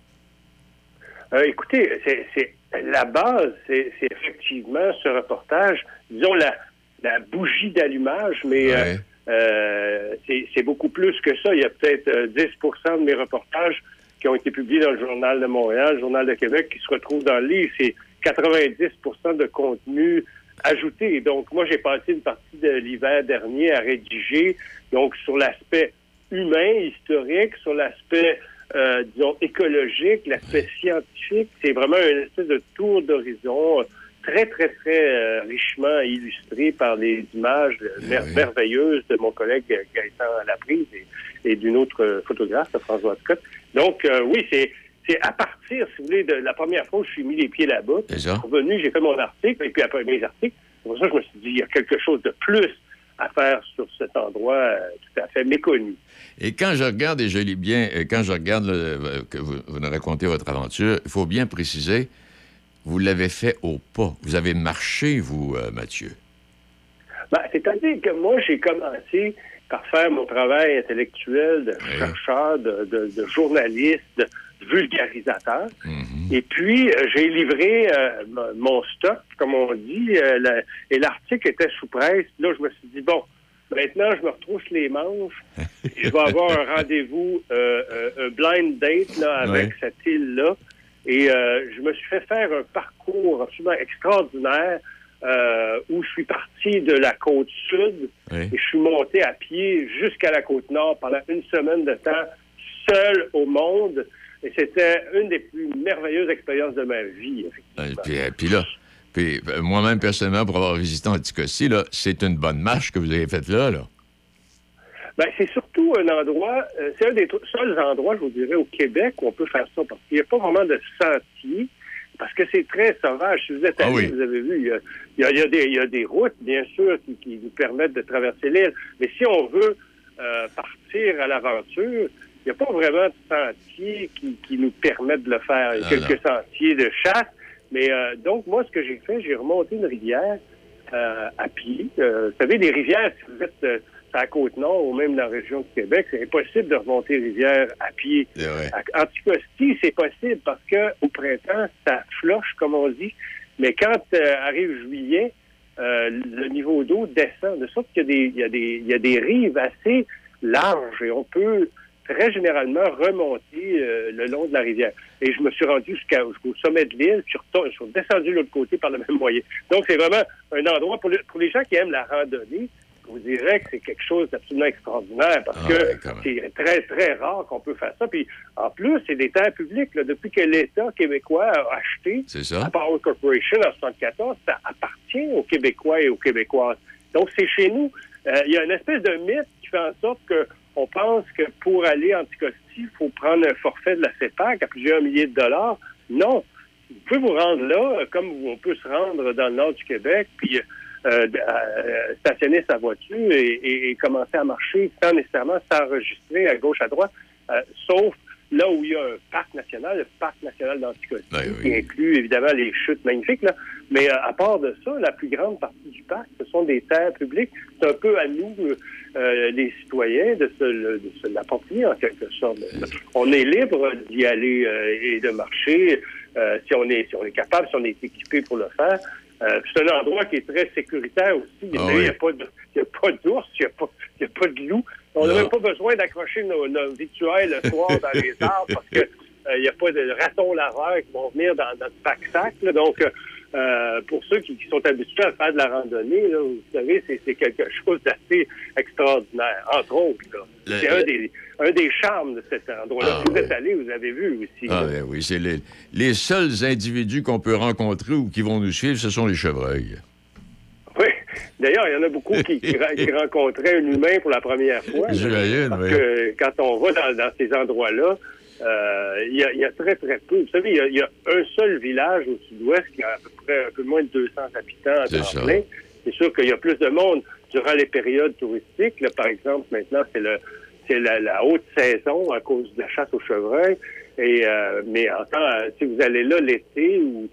Euh, écoutez, c'est, la base, c'est, c'est effectivement ce reportage, disons la, la bougie d'allumage, mais euh, euh, c'est, c'est beaucoup plus que ça. Il y a peut-être euh, 10% de mes reportages qui ont été publiés dans le Journal de Montréal, le Journal de Québec, qui se retrouvent dans le livre. C'est 90% de contenu ajouté. Donc, moi, j'ai passé une partie de l'hiver dernier à rédiger, donc, sur l'aspect humain, historique, sur l'aspect, euh, disons, écologique, l'aspect scientifique. C'est vraiment une espèce de tour d'horizon euh, très, très, très euh, richement illustré par les images mer- merveilleuses de mon collègue Gaëtan Laprise et, et d'une autre euh, photographe, François Scott. Donc, euh, oui, c'est c'est à partir, si vous voulez, de la première fois où je suis mis les pieds là-bas. Je suis revenu, j'ai fait mon article, et puis après mes articles, pour ça, je me suis dit, il y a quelque chose de plus à faire sur cet endroit euh, tout à fait méconnu. Et quand je regarde, et je lis bien, quand je regarde le- que vous, vous nous racontez votre aventure, il faut bien préciser, vous l'avez fait au pas. Vous avez marché, vous, euh, Mathieu. Ben, C'est-à-dire que moi, j'ai commencé par faire mon travail intellectuel de chercheur, de, de- de journaliste, de vulgarisateur. Et puis, euh, j'ai livré euh, mon stock, comme on dit, euh, la- et l'article était sous presse. Là, je me suis dit, bon, maintenant, je me retrousse les manches. je vais avoir un rendez-vous, euh, un blind date là, avec cette île-là. Et euh, je me suis fait faire un parcours absolument extraordinaire euh, où je suis parti de la côte sud et je suis monté à pied jusqu'à la côte nord pendant une semaine de temps, seul au monde. Et c'était une des plus merveilleuses expériences de ma vie. Euh, Puis, puis là, puis, euh, moi-même, personnellement, pour avoir visité Anticosti, c'est une bonne marche que vous avez faite là. là. Ben, c'est surtout un endroit, euh, c'est un des seuls endroits, je vous dirais, au Québec où on peut faire ça, parce qu'il n'y a pas vraiment de sentier, parce que c'est très sauvage. Si vous êtes allé, vous avez vu, il y a, il y a- il y a des, il y a des routes, bien sûr, qui, qui nous permettent de traverser l'île, mais si on veut euh, partir à l'aventure, il n'y a pas vraiment de sentier qui, qui nous permettent de le faire. Il y a Ah, quelques sentiers de chasse, mais euh, donc, moi, ce que j'ai fait, j'ai remonté une rivière euh, à pied. Euh, vous savez, les rivières, si vous êtes euh, à la Côte-Nord ou même dans la région de Québec, c'est impossible de remonter les rivières à pied. À Anticosti, c'est possible parce que au printemps, ça floche, comme on dit. Mais quand euh, arrive juillet, euh, le niveau d'eau descend. De sorte qu'il y a des, y y a rives assez larges et on peut très généralement remonter euh, le long de la rivière. Et je me suis rendu jusqu'au sommet de l'île, puis je, je suis descendu de l'autre côté par le même moyen. Donc, c'est vraiment un endroit pour, le- pour les gens qui aiment la randonnée. Je vous dirais que c'est quelque chose d'absolument extraordinaire parce Ah, que c'est très, très rare qu'on peut faire ça. Puis, en plus, c'est des terres publiques. là. Depuis que l'État québécois a acheté la Power Corporation en 1974, ça appartient aux Québécois et aux Québécoises. Donc, c'est chez nous. Euh, Il y a une espèce de mythe qui fait en sorte que on pense que pour aller en Anticosti, il faut prendre un forfait de la CEPAC à plusieurs milliers de dollars. Non. Vous pouvez vous rendre là, euh, comme on peut se rendre dans le nord du Québec, puis euh, euh, stationner sa voiture et, et- et commencer à marcher sans nécessairement s'enregistrer à gauche, à droite, euh, sauf là où il y a un parc national, le parc national d'Anticosti, qui inclut évidemment les chutes magnifiques. Là. Mais euh, à part de ça, la plus grande partie du parc, ce sont des terres publiques. C'est un peu à nous, euh, les citoyens, de se, le- de se l'approprier en quelque sorte. On est libre d'y aller euh, et de marcher si on est si on est capable, si on est équipé pour le faire. Euh, c'est un endroit qui est très sécuritaire aussi. Il n'y a, Ah a oui. pas de- il y a pas d'ours, il n'y a, pas- il y a pas de loup. On n'a Non. même pas besoin d'accrocher nos, nos victuailles le soir dans les arbres parce que euh, il n'y a pas de ratons laveurs qui vont venir dans notre pack-sac. là. Donc, euh, pour ceux qui, qui sont habitués à faire de la randonnée, là, vous savez, c'est quelque chose d'assez extraordinaire. Entre autres, c'est un des, un des charmes de cet endroit-là. Ah, si vous êtes allé, vous avez vu aussi. Ah ben oui, c'est les, les seuls individus qu'on peut rencontrer ou qui vont nous suivre, ce sont les chevreuils. Oui. D'ailleurs, il y en a beaucoup qui, qui, ra- qui rencontraient un humain pour la première fois. J'imagine, oui. que quand on va dans, dans ces endroits-là, euh, il y, a, il y a très, très peu. Vous savez, il y a, il y a un seul village au sud-ouest qui a à peu près un peu moins de 200 habitants à C'est temps plein. C'est sûr qu'il y a plus de monde durant les périodes touristiques. Là, par exemple, maintenant, c'est le c'est la, la haute saison à cause de la chasse aux chevreuils. Et euh, mais en temps, si vous allez là l'été ou,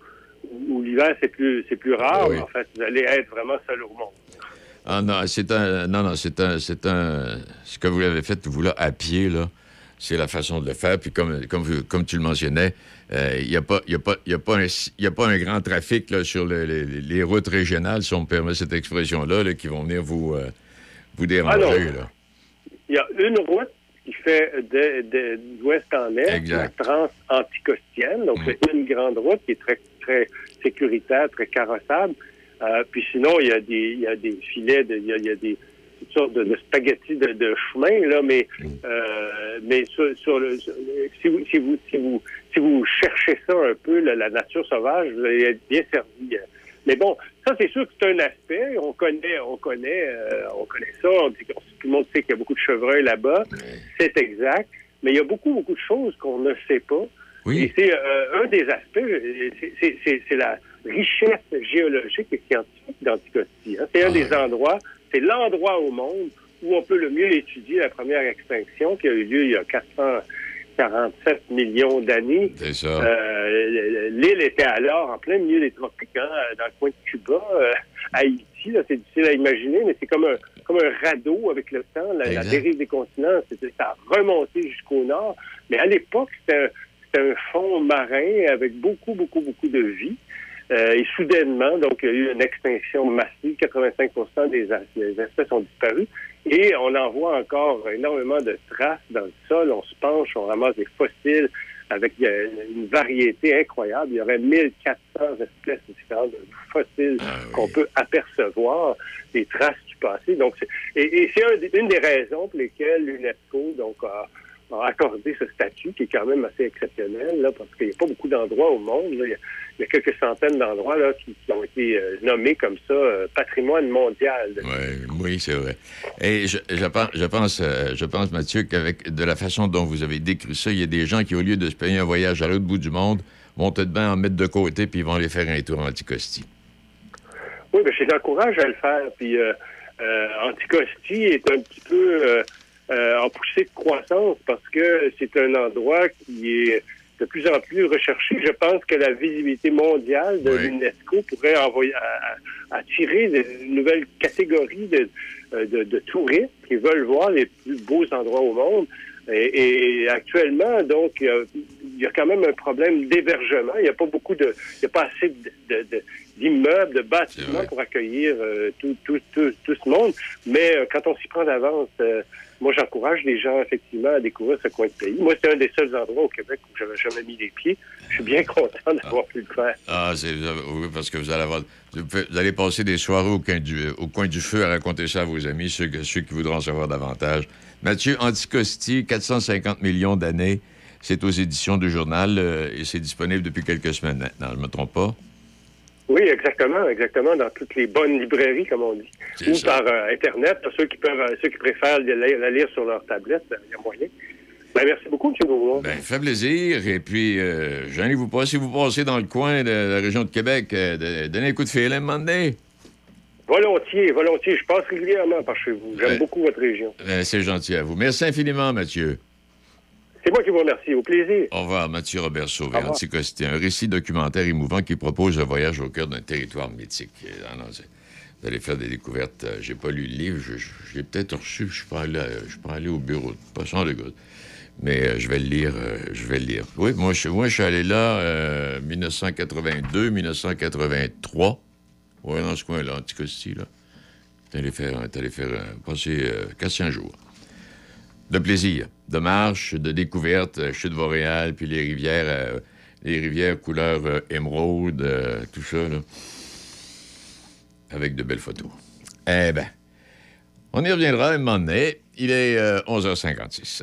ou l'hiver, c'est plus c'est plus rare. Oui. En fait, vous allez être vraiment seul au monde. Ah non, c'est un. Non, non, c'est un. C'est un. Ce que vous avez fait, vous, là, à pied, là, c'est la façon de le faire. Puis comme, comme, tu le mentionnais, euh, il n'y a, pas- y a, pas- il y a, pas un- y a pas un grand trafic là, sur le- les, les routes régionales, si on me permet cette expression-là, là, qui vont venir vous, euh, vous déranger. Il y a une route qui fait de, de- d'ouest en est, Exact. la trans anticostienne. Donc, c'est une grande route qui est très, très sécuritaire, très carrossable. Euh, puis sinon, il y a des, il y a des filets, de- il, y a, il y a des toutes sortes de, de spaghettis de, de chemin, là, mais, euh, mais sur, sur le, sur- si, vous, si, vous, si, vous, si vous cherchez ça un peu, la, la nature sauvage, vous allez être bien servi. Mais bon, ça, c'est sûr que c'est un aspect. On connaît, on connaît, euh, on connaît ça. On dit que- tout le monde sait qu'il y a beaucoup de chevreuils là-bas. C'est exact. Mais il y a beaucoup, beaucoup de choses qu'on ne sait pas. Et c'est euh, un des aspects, c'est- la richesse géologique et scientifique d'Anticosti. hein. C'est un des endroits, c'est l'endroit au monde où on peut le mieux étudier la première extinction qui a eu lieu il y a 447 millions d'années. Euh, L'île était alors en plein milieu des tropiques, hein, dans le coin de Cuba, euh, Haïti. C'est difficile à imaginer, mais c'est comme un, comme un radeau avec le temps. La, dérive des continents, c'était- ça a remonté jusqu'au nord. Mais à l'époque, c'était un, c'était un fond marin avec beaucoup, beaucoup, beaucoup de vie. Euh, et soudainement, donc, il y a eu une extinction massive. 85 des, des espèces ont disparu. Et on en voit encore énormément de traces dans le sol. On se penche, on ramasse des fossiles avec euh, une variété incroyable. Il y aurait 1400 espèces différentes de fossiles qu'on peut apercevoir, des traces du passé. Donc, et, et c'est un une des raisons pour lesquelles l'UNESCO donc a, a accordé ce statut qui est quand même assez exceptionnel, là, parce qu'il n'y a pas beaucoup d'endroits au monde. là. Il, y a, il y a quelques centaines d'endroits là, qui, qui ont été euh, nommés comme ça euh, patrimoine mondial. Oui, oui, c'est vrai. Et je, je pense, je pense, euh, je pense, Mathieu, qu'avec de la façon dont vous avez décrit ça, il y a des gens qui, au lieu de se payer un voyage à l'autre bout du monde, vont peut-être bien en mettre de côté puis ils vont aller faire un tour en Anticosti. Oui, ben, je les encourage à le faire. Puis Anticosti est un petit peu euh, en poussée de croissance parce que c'est un endroit qui est de plus en plus recherché. Je pense que la visibilité mondiale de l'UNESCO pourrait envoyer, attirer de- une nouvelle catégorie de, euh, de, de touristes qui veulent voir les plus beaux endroits au monde. Et, et actuellement, donc, il y, a, il y a quand même un problème d'hébergement. Il n'y a pas beaucoup de, il n'y a pas assez de- de- de- d'immeubles, de, bâtiments pour accueillir euh, tout, tout, tout, tout ce monde. Mais euh, quand on s'y prend d'avance, euh, moi, j'encourage les gens, effectivement, à découvrir ce coin de pays. Moi, c'est un des seuls endroits au Québec où j'avais jamais mis les pieds. Je suis bien content d'avoir pu le faire. Ah, c'est oui, parce que vous allez avoir, vous allez passer des soirées au coin du, au coin du feu à raconter ça à vos amis, ceux qui voudront en savoir davantage. Mathieu Anticosti, 450 millions d'années. C'est aux éditions du journal euh, et c'est disponible depuis quelques semaines maintenant. Je ne me trompe pas? Oui, exactement, exactement, dans toutes les bonnes librairies, comme on dit. Ou ça. par euh, Internet, pour ceux qui peuvent, euh, ceux qui préfèrent la, lire sur leur tablette, euh, il y a moyen. Ben, merci beaucoup, M. Bourgeois. Ben, fait plaisir. Et puis, euh, gênez-vous pas. Si vous passez dans le coin de la région de Québec, euh, donnez un coup de fil à un moment donné. Volontiers, volontiers. Je passe régulièrement par chez vous. J'aime Ouais. beaucoup votre région. C'est gentil à vous. Merci infiniment, Mathieu. C'est moi qui vous remercie. Au plaisir. Au revoir, Mathieu Robert revoir. Anticosti, un récit documentaire émouvant qui propose un voyage au cœur d'un territoire mythique. Euh, ah non, vous allez faire des découvertes. Euh, J'ai pas lu le livre, l'ai peut-être reçu, je à- je peux aller au bureau, pas sans le goût. Mais euh, je vais le lire, euh, je vais le lire. Oui, moi, je, moi, je suis allé là euh, 1982, 1983. Oui, dans ce coin-là, Anticosti, là. T'es allé faire, allé euh, passer euh, 400 jours de plaisir, de marche, de découverte, euh, chute Boréal, puis les rivières, euh, les rivières couleur euh, émeraude, tout ça, avec de belles photos. Eh ben, on y reviendra un moment donné. Il est euh, 11h56.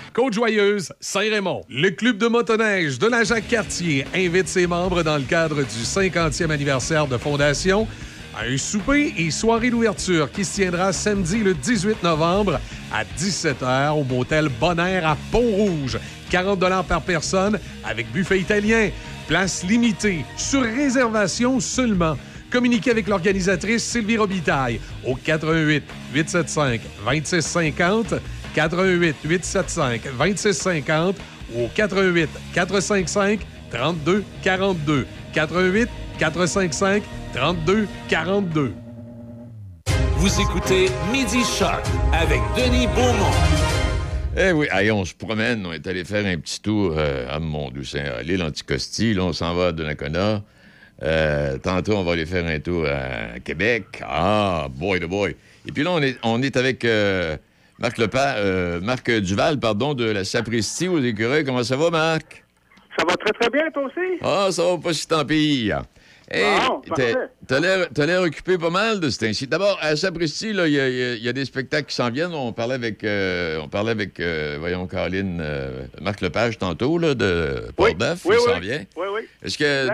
Côte-Joyeuse, Saint-Raymond. Le club de motoneige de la Jacques-Cartier invite ses membres dans le cadre du 50e anniversaire de fondation à un souper et soirée d'ouverture qui se tiendra samedi le 18 novembre à 17h au motel Bonaire à Pont-Rouge. 40 par personne avec buffet italien. Place limitée, sur réservation seulement. Communiquez avec l'organisatrice Sylvie Robitaille au 88 875 2650, 88 875 2650 ou au 88 455 32 42, 88 455 32 42. Vous écoutez Midi Shark avec Denis Beaumont. Eh oui, allez, on se promène. On est allé faire un petit tour euh, à Mont-Doussaint, à l'île Anticosti. Là, on s'en va à Donnacona. Euh, tantôt, on va aller faire un tour à Québec. Ah, boy de boy. Et puis là, on est, on est avec euh, Marc, Lepa, euh, Marc Duval pardon, de la Sapristi aux Écureuils. Comment ça va, Marc? Ça va très, très bien, toi aussi? Ah, ça va pas si tant pire. Hey, Bon, t'as- l'air- occupé pas mal de ce temps-ci. D'abord, à Sapristi, il y, a- y y des spectacles qui s'en viennent. On parlait avec, euh, on parlait avec euh, voyons, Caroline, euh, Marc Lepage tantôt, là, de Port-Neuf. oui, il s'en oui. vient. Oui, oui. Est-ce que.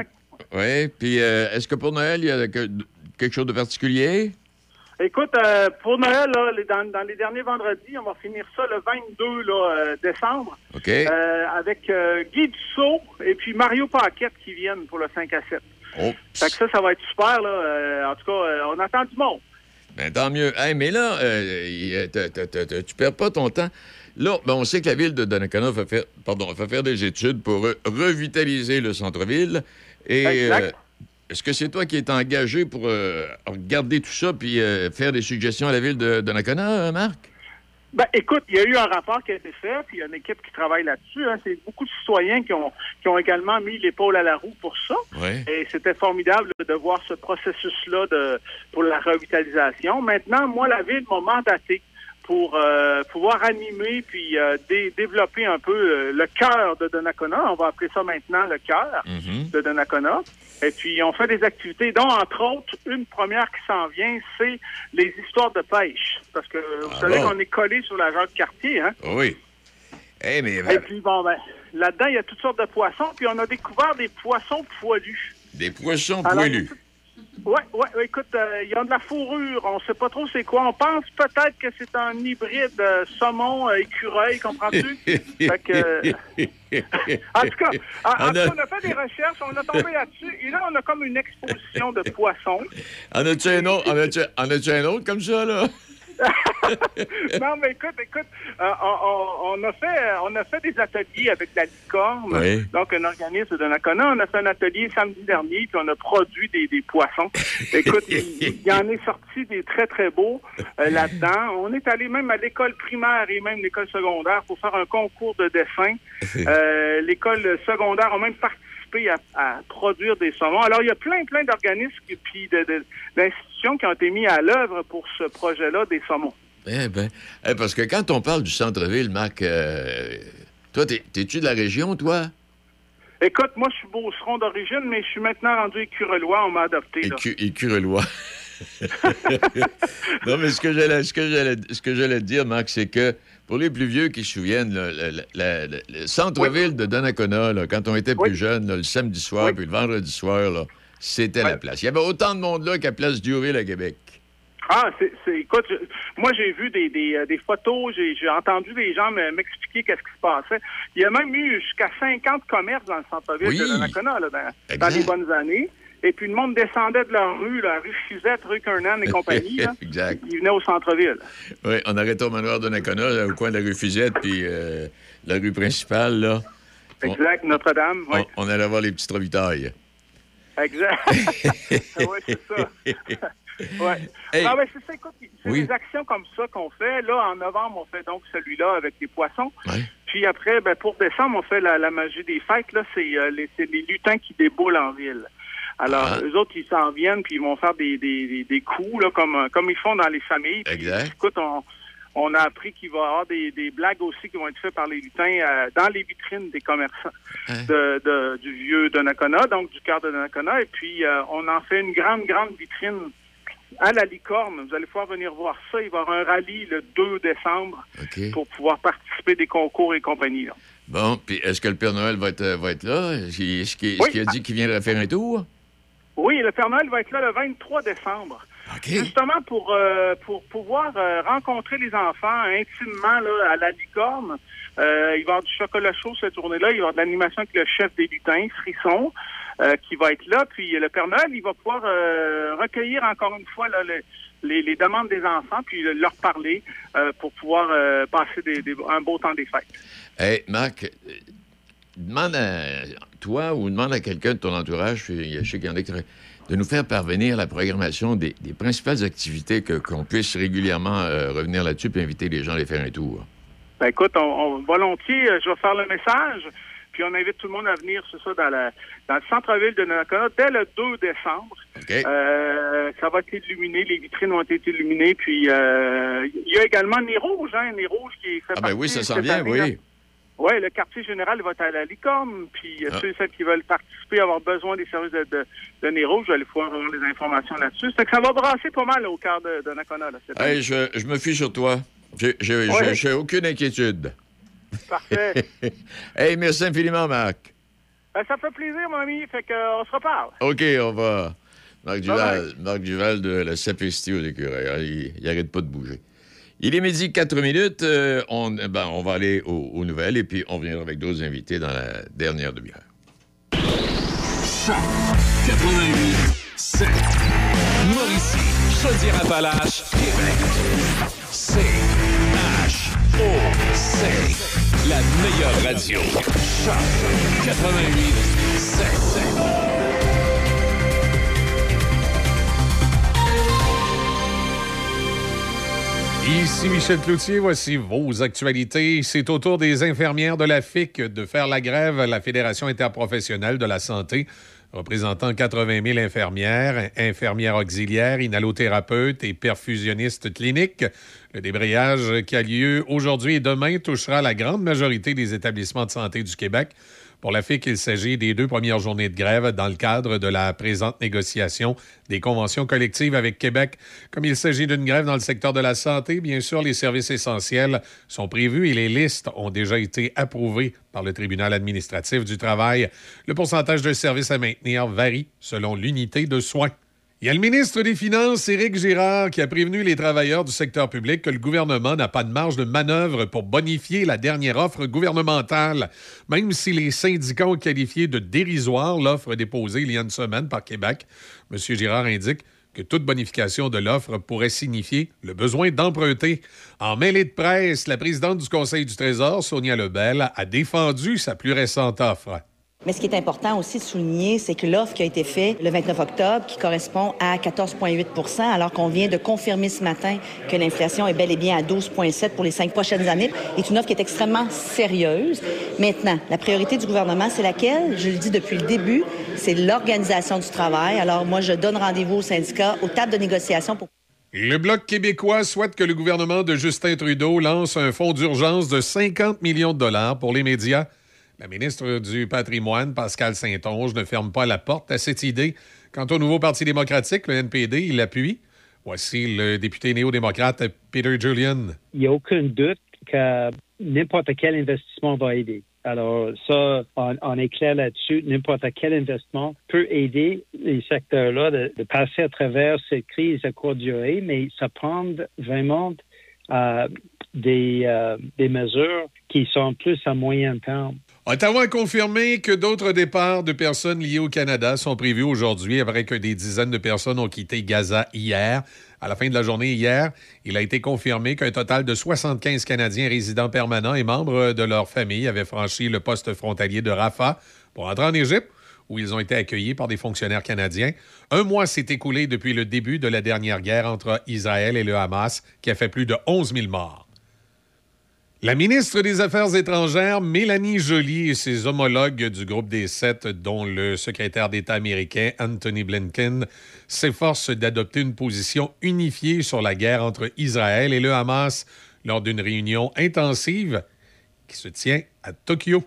Oui, puis est-ce que pour Noël, il y a que- quelque chose de particulier? Écoute, euh, pour Noël, là, les- dans, dans les derniers vendredis, on va finir ça le 22 là, euh, décembre. OK. euh, avec Guy Dussault et puis Mario Paquette qui viennent pour le 5 à 7. Oh, Fait que ça, ça va être super. Là. En tout cas, on attend du monde. ben, tant mieux. Hey, mais là, euh, tu perds pas ton temps. Là, ben, on sait que la ville de Donnacona va faire, pardon, va faire des études pour re- revitaliser le centre-ville. Et Exact. Est-ce que c'est toi qui es engagé pour euh, regarder tout ça puis euh, faire des suggestions à la ville de Donnacona, euh, Marc? Ben, écoute, il y a eu un rapport qui a été fait, puis il y a une équipe qui travaille là-dessus. hein. C'est beaucoup de citoyens qui ont, qui ont également mis l'épaule à la roue pour ça. Oui. Et c'était formidable de voir ce processus-là de, pour la revitalisation. Maintenant, moi, la ville m'a mandaté pour euh, pouvoir animer puis euh, dé- développer un peu euh, le cœur de Donnacona. On va appeler ça maintenant le cœur de Donnacona. Et puis, on fait des activités, dont, entre autres, une première qui s'en vient, c'est les histoires de pêche. Parce que vous Ah savez bon? qu'on est collé sur la Jacques Cartier, hein? Oui. Eh, mais Et puis, bon, ben, là-dedans, il y a toutes sortes de poissons. Puis, on a découvert des poissons poilus. des poissons Alors, poilus. Ouais, ouais, ouais, écoute, euh, il y a de la fourrure, on sait pas trop c'est quoi. On pense peut-être que c'est un hybride euh, saumon euh, écureuil, comprends-tu? que, euh, en tout cas, en, en On a- on fait des recherches, on a tombé là-dessus, et là, on a comme une exposition de poissons. En as-tu un autre, en as-tu- en as-tu un autre comme ça, là? non, mais écoute, écoute, euh, on, a fait, on a fait des ateliers avec la licorne, Oui. donc un organisme de Nakona. On a fait un atelier samedi dernier, puis on a produit des, des poissons. Écoute, il, il y en est sorti des très, très beaux euh, là-dedans. On est allé même à l'école primaire et même l'école secondaire pour faire un concours de dessin. Euh, l'école secondaire a même participé à, à produire des saumons. Alors, il y a plein, plein d'organismes et puis d'institutions qui ont été mis à l'œuvre pour ce projet-là des saumons. Eh ben, eh, parce que quand on parle du centre-ville, Marc, euh, toi, t'es- t'es-tu de la région, toi? Écoute, moi, je suis beauceron d'origine, mais je suis maintenant rendu écurelois. On m'a adopté. Là. Écu- Écurelois. non, mais ce que j'allais, ce que j'allais, ce que j'allais te dire, Marc, c'est que pour les plus vieux qui se souviennent, le, le- le- le- le centre-ville de Donnacona, là, quand on était plus jeune, le samedi soir puis le vendredi soir, c'était la place. Il y avait autant de monde là qu'à Place Diouville à Québec. Ah, c'est, écoute, je- moi, j'ai vu des, des, euh, des photos, j'ai, entendu des gens me- m'expliquer qu'est-ce qui se passait. Il y a même eu jusqu'à 50 commerces dans le centre-ville de Donnacona, là, dans, dans les bonnes années. Et puis, le monde descendait de leur rue, la rue Fusette, rue Kernan et compagnie. là. exact. Ils venaient au centre-ville. Oui, on arrêtait au manoir de Nakona, là, au coin de la rue Fusette, puis euh, la rue principale, là. Exact, Notre-Dame, oui. On, on allait voir les petites revitailles. Exact. oui, c'est ça. Ouais. Hey. C'est ça, écoute, c'est Oui. des actions comme ça qu'on fait. Là, en novembre, on fait donc celui-là avec les poissons. Ouais. Puis après, ben, pour décembre, on fait la, la magie des fêtes. Là, c'est euh, les, c'est les lutins qui déboulent en ville. Alors, Ah. eux autres, ils s'en viennent, puis ils vont faire des, des, des, coups, là, comme, euh, comme ils font dans les familles. Puis, Exact. Écoute, on, on a appris qu'il va y avoir des, des blagues aussi qui vont être faites par les lutins euh, dans les vitrines des commerçants Hein? de, de- du vieux Donnacona, donc du cœur de Donnacona. Et puis, euh, on en fait une grande, grande vitrine à la licorne. Vous allez pouvoir venir voir ça. Il va y avoir un rallye le 2 décembre pour pouvoir participer des concours et compagnie. là. Bon, puis est-ce que le Père Noël va être, va être là? Est-ce Oui. qu'il a dit qu'il viendrait faire un tour? Oui, le Père Noël va être là le 23 décembre. Justement pour, euh, pour pouvoir euh, rencontrer les enfants intimement là, à la licorne. Euh, il va y avoir du chocolat chaud cette journée-là. Il va y avoir de l'animation avec le chef des lutins, Frisson, qui va être là. Puis le Père Noël, il va pouvoir recueillir encore une fois là, le- les, les demandes des enfants, puis leur parler pour pouvoir passer des- des- un beau temps des fêtes. Hey, Marc, demande à toi ou demande à quelqu'un de ton entourage, puis je sais qu'il y en a qui de nous faire parvenir la programmation des, des principales activités que- qu'on puisse régulièrement euh, revenir là-dessus puis inviter les gens à les faire un tour. Ben écoute, on, on- volontiers, euh, je vais faire le message, puis on invite tout le monde à venir, c'est ça, dans, la, dans le centre-ville de Nakona dès le 2 décembre. Euh, ça va être illuminé, les vitrines ont été illuminées, puis il y a également Nez Rouge, hein, Nez Rouge qui fait Ah ben oui, ça s'en cette vient, année, là. Oui. Oui, le quartier général va être à la licorne, puis euh, Ah. ceux et celles qui veulent participer, avoir besoin des services de, de, Rouge, je vais aller pouvoir avoir des informations là-dessus. C'est que ça va brasser pas mal au cœur de, de Nakona. Là. Hey, je, je me fie sur toi. J'ai j'ai aucune inquiétude. Parfait. hey, merci infiniment, Marc. Ben, ça fait plaisir, mon ami, fait que, euh, on se reparle. OK, on va. Marc Duval, Marc Duval de la sapristie aux écureuils. Il, il arrête pas de bouger. Il est midi 4 minutes. euh, on, ben, on va aller aux, aux nouvelles et puis on reviendra avec d'autres invités dans la dernière demi-heure. 88 7. Mauricie, Québec. C H O C. La meilleure radio. Choc 88 7. Ici Michel Cloutier, voici vos actualités. C'est au tour des infirmières de la FIC de faire la grève, la Fédération interprofessionnelle de la santé, représentant 80 000 infirmières, infirmières auxiliaires, inhalothérapeutes et perfusionnistes cliniques. Le débrayage qui a lieu aujourd'hui et demain touchera la grande majorité des établissements de santé du Québec. Pour la FIC, il s'agit des deux premières journées de grève dans le cadre de la présente négociation des conventions collectives avec Québec. Comme il s'agit d'une grève dans le secteur de la santé, bien sûr, les services essentiels sont prévus et les listes ont déjà été approuvées par le tribunal administratif du travail. Le pourcentage de services à maintenir varie selon l'unité de soins. Il y a le ministre des Finances, Éric Girard, qui a prévenu les travailleurs du secteur public que le gouvernement n'a pas de marge de manœuvre pour bonifier la dernière offre gouvernementale, même si les syndicats ont qualifié de dérisoire l'offre déposée il y a une semaine par Québec. M. Girard indique que toute bonification de l'offre pourrait signifier le besoin d'emprunter. En mêlée de presse, la présidente du Conseil du Trésor, Sonia Lebel, a défendu sa plus récente offre. Mais ce qui est important aussi de souligner, c'est que l'offre qui a été faite le 29 octobre, qui correspond à 14,8% alors qu'on vient de confirmer ce matin que l'inflation est bel et bien à 12,7 pour les cinq prochaines années, est une offre qui est extrêmement sérieuse. Maintenant, la priorité du gouvernement, c'est laquelle? Je le dis depuis le début, c'est l'organisation du travail. Alors moi, je donne rendez-vous aux syndicats, aux tables de négociation pour Le Bloc québécois souhaite que le gouvernement de Justin Trudeau lance un fonds d'urgence de 50 millions de dollars pour les médias. La ministre du Patrimoine, Pascal Saint-Onge, ne ferme pas la porte à cette idée. Quant au nouveau Parti démocratique, le NPD, il l'appuie. Voici le député néo-démocrate Peter Julian. il n'y a aucun doute que n'importe quel investissement va aider. Alors, ça, on, est clair là-dessus. N'importe quel investissement peut aider les secteurs-là de, passer à travers cette crise à courte durée, mais ça prend vraiment euh, euh, des mesures qui sont plus à moyen terme. Ottawa a confirmé que d'autres départs de personnes liées au Canada sont prévus aujourd'hui après que des dizaines de personnes ont quitté Gaza hier. À la fin de la journée hier, il a été confirmé qu'un total de 75 Canadiens résidents permanents et membres de leur famille avaient franchi le poste frontalier de Rafah pour entrer en Égypte, où ils ont été accueillis par des fonctionnaires canadiens. Un mois s'est écoulé depuis le début de la dernière guerre entre Israël et le Hamas, qui a fait plus de 11 000 morts. La ministre des Affaires étrangères, Mélanie Joly, et ses homologues du groupe des sept, dont le secrétaire d'État américain Anthony Blinken, s'efforcent d'adopter une position unifiée sur la guerre entre Israël et le Hamas lors d'une réunion intensive qui se tient à Tokyo.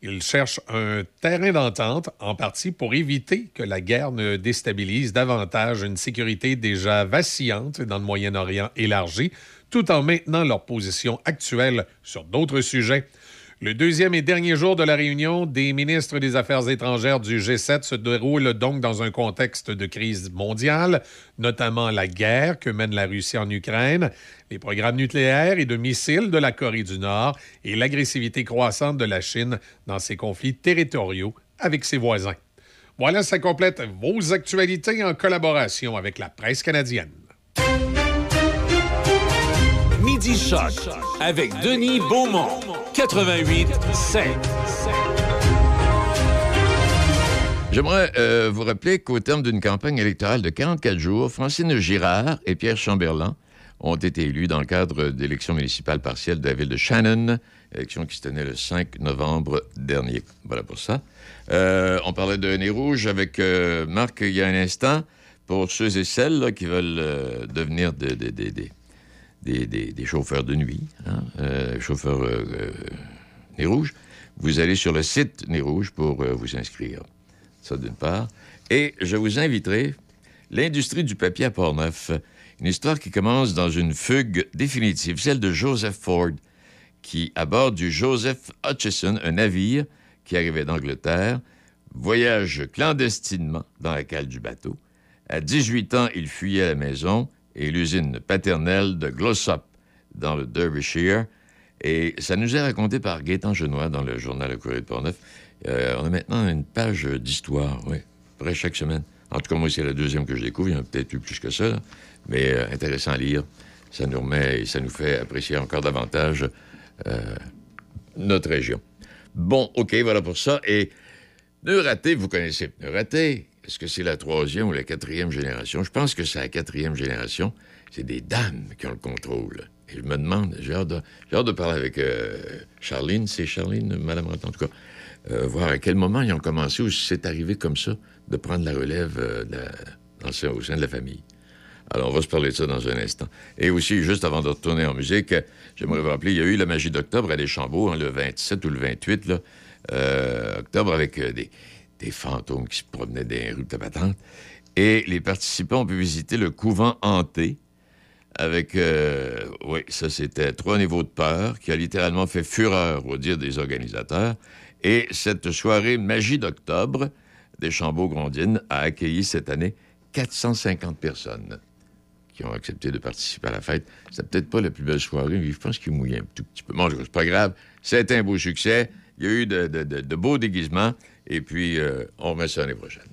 Il cherche un terrain d'entente, en partie pour éviter que la guerre ne déstabilise davantage une sécurité déjà vacillante dans le Moyen-Orient élargi, tout en maintenant leur position actuelle sur d'autres sujets. Le deuxième et dernier jour de la réunion des ministres des Affaires étrangères du G7 se déroule donc dans un contexte de crise mondiale, notamment la guerre que mène la Russie en Ukraine, les programmes nucléaires et de missiles de la Corée du Nord et l'agressivité croissante de la Chine dans ses conflits territoriaux avec ses voisins. Voilà, ça complète vos actualités en collaboration avec la presse canadienne. Midi Choc avec Denis Beaumont, 88 5. J'aimerais euh, vous rappeler qu'au terme d'une campagne électorale de 44 jours, Francine Girard et Pierre Chamberlain ont été élus dans le cadre d'élections municipales partielles de la ville de Shannon, élection qui se tenait le 5 novembre dernier. Voilà pour ça. Euh, on parlait de Nez Rouge avec euh, Marc il y a un instant. Pour ceux et celles qui veulent devenir des- des- des- des- des- chauffeurs de nuit, hein, euh, chauffeurs euh, euh, Nez Rouge, vous allez sur le site Nez Rouge pour vous inscrire. Ça, d'une part. Et je vous inviterai l'industrie du papier à Port-Neuf. Une histoire qui commence dans une fugue définitive, celle de Joseph Ford, qui, à bord du Joseph Hutchison, un navire qui arrivait d'Angleterre, voyage clandestinement dans la cale du bateau. À 18 ans, il fuyait la maison et l'usine paternelle de Glossop, dans le Derbyshire. Et ça nous est raconté par Gaétan Genois dans le journal Le Courrier de Portneuf. Euh, on a maintenant une page d'histoire, oui, près chaque semaine. En tout cas, moi, c'est la deuxième que je découvre. Il y en a peut-être eu plus que ça, mais euh, intéressant à lire. Ça nous remet et ça nous fait apprécier encore davantage euh, notre région. Bon, OK, voilà pour ça. Et raté, vous connaissez raté. Est-ce que c'est la troisième ou la quatrième génération? Je pense que c'est la quatrième génération. C'est des dames qui ont le contrôle. Et je me demande, j'ai hâte de, hâte de parler avec euh, Charline, c'est Charline, Madame en tout cas, euh, voir à quel moment ils ont commencé ou c'est arrivé comme ça de prendre la relève euh, au sein de la famille. Alors, on va se parler de ça dans un instant. Et aussi, juste avant de retourner en musique, j'aimerais rappeler, il y a eu la magie d'octobre à Deschambault, hein, le 27 ou le 28 là, euh, octobre, avec des, des fantômes qui se promenaient dans les rues de Patente. Et les participants ont pu visiter le couvent hanté avec, euh, oui, ça c'était trois niveaux de peur qui a littéralement fait fureur au dire des organisateurs. Et cette soirée Magie d'octobre, Deschambault-Grondines a accueilli cette année 450 personnes qui ont accepté de participer à la fête. C'est peut-être pas la plus belle soirée, mais je pense qu'il mouillait un tout petit peu. Bon, c'est pas grave. C'était un beau succès. Il y a eu de beaux déguisements. Et puis, euh, on remet ça l'année prochaine.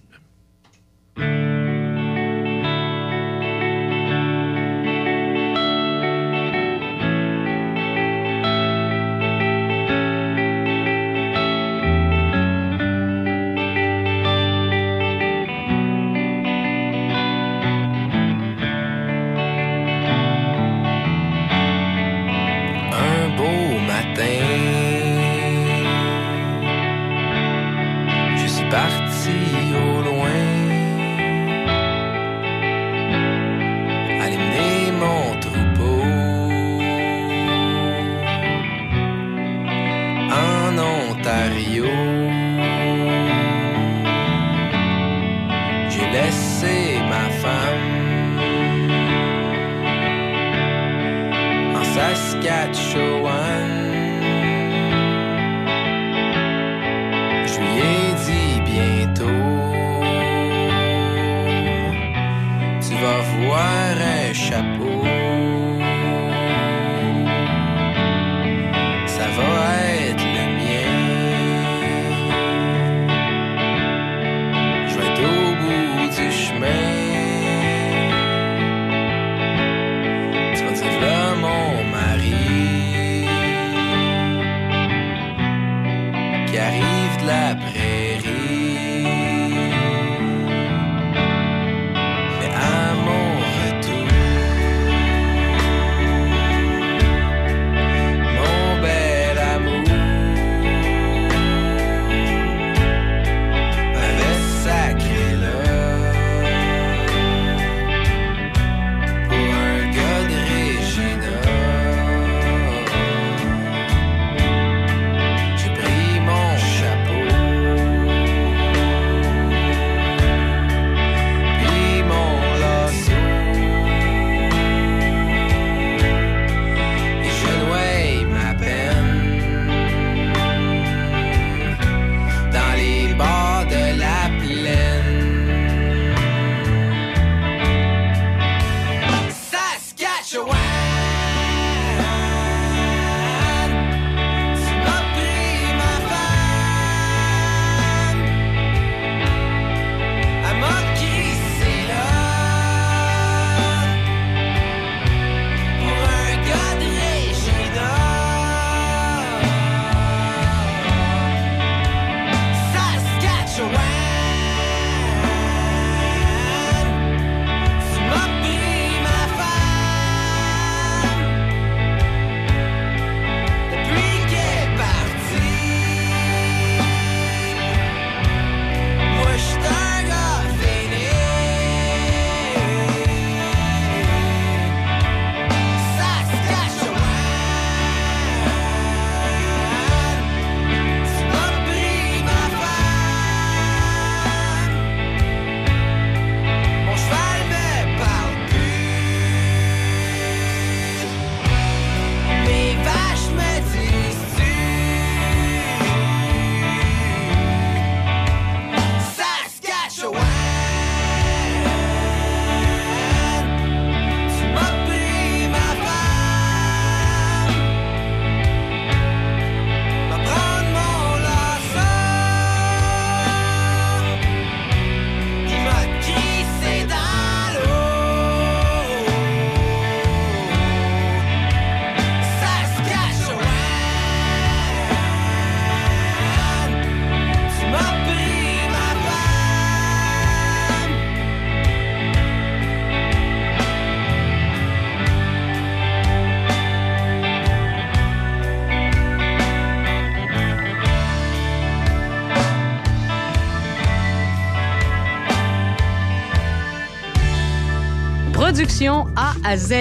Production A à Z.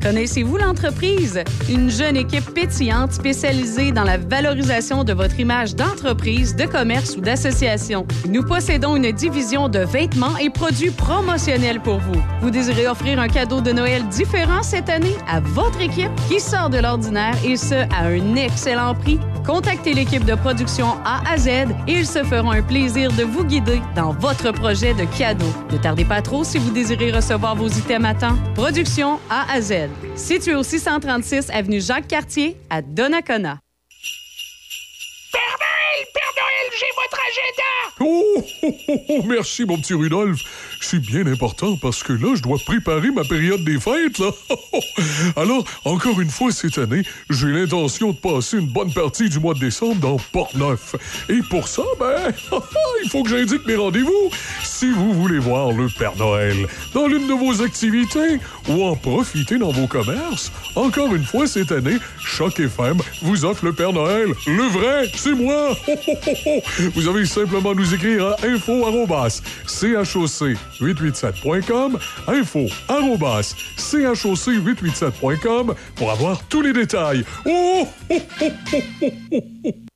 Connaissez-vous l'entreprise? Une jeune équipe pétillante spécialisée dans la valorisation de votre image d'entreprise, de commerce ou d'association. Nous possédons une division de vêtements et produits promotionnels pour vous. Vous désirez offrir un cadeau de Noël différent cette année à votre équipe qui sort de l'ordinaire et ce, à un excellent prix? Contactez l'équipe de production A à Z et ils se feront un plaisir de vous guider dans votre projet de cadeau. Ne tardez pas trop si vous désirez recevoir vos items à temps. Production A à Z. Situé au 636 avenue Jacques-Cartier à Donnacona. Père Noël, Père Noël, j'ai votre agenda! Oh, oh, oh, oh, merci, mon petit Rudolph. C'est bien important parce que là, je dois préparer ma période des fêtes, là. Alors, encore une fois cette année, j'ai l'intention de passer une bonne partie du mois de décembre dans Port-Neuf. Et pour ça, ben, il faut que j'indique mes rendez-vous. Si vous voulez voir le Père Noël dans l'une de vos activités ou en profiter dans vos commerces, encore une fois cette année, Choc FM vous offre le Père Noël. Le vrai, c'est moi. Vous avez simplement à nous écrire à info choc887.com, info choc887.com pour avoir tous les détails. Oh!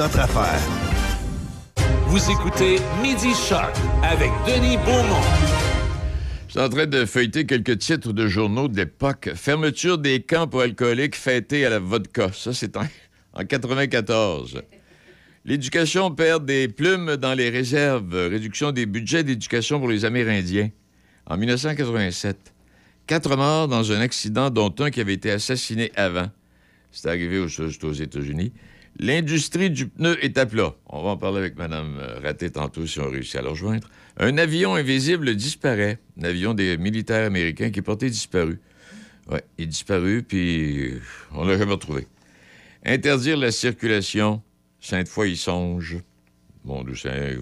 notre affaire. Vous écoutez Midi Choc avec Denis Beaumont. Je suis en train de feuilleter quelques titres de journaux de l'époque. Fermeture des camps pour alcooliques fêtés à la vodka. Ça, c'est en, en 94. L'éducation perd des plumes dans les réserves. Réduction des budgets d'éducation pour les Amérindiens. En 1987. Quatre morts dans un accident, dont un qui avait été assassiné avant. C'est arrivé aux, aux États-Unis. L'industrie du pneu est à plat. On va en parler avec Mme Raté tantôt si on réussit à la rejoindre. Un avion invisible disparaît. Un avion des militaires américains qui est porté disparu. Oui, il est disparu, puis on l'a jamais retrouvé. Interdire la circulation. Sainte-Foy y songe. Bon, Doucet, il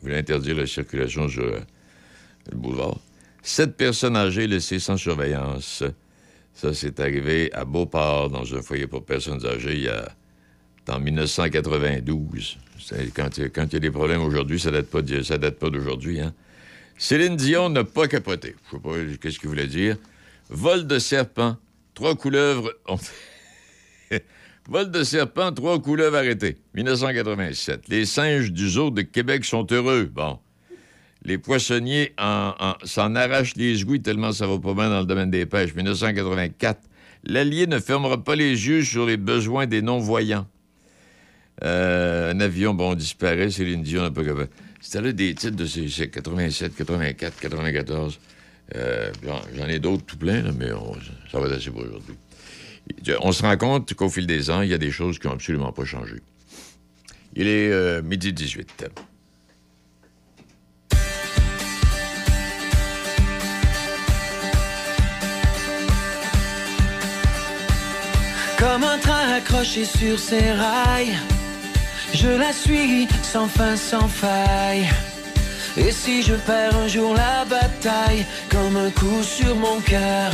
voulait interdire la circulation sur euh, le boulevard. Sept personnes âgées laissées sans surveillance. Ça, c'est arrivé à Beauport, dans un foyer pour personnes âgées, il y a en 1992. C'est- Quand il y a- des problèmes aujourd'hui, ça date pas date pas d'aujourd'hui. Hein? Céline Dion n'a pas capoté. Je sais pas qu'est-ce qu'il voulait dire. Vol de serpent. Trois couleuvres. Vol de serpent, trois couleuvres arrêtées. 1987. Les singes du zoo de Québec sont heureux. Bon. Les poissonniers en- en- s'en arrachent les jouets tellement ça va pas bien dans le domaine des pêches. 1984. L'Allier ne fermera pas les yeux sur les besoins des non-voyants. Euh, un avion, bon, disparaît. Céline Dion n'a pas capable. C'était là des titres de ces, ces 87, 84, 94. Euh, j'en- ai d'autres tout plein, mais on- ça va être assez pour aujourd'hui. On se rend compte qu'au fil des ans, il y a des choses qui n'ont absolument pas changé. Il est euh, midi 18. Comme un train accroché sur ses rails, je la suis sans fin, sans faille. Et si je perds un jour la bataille, comme un coup sur mon cœur,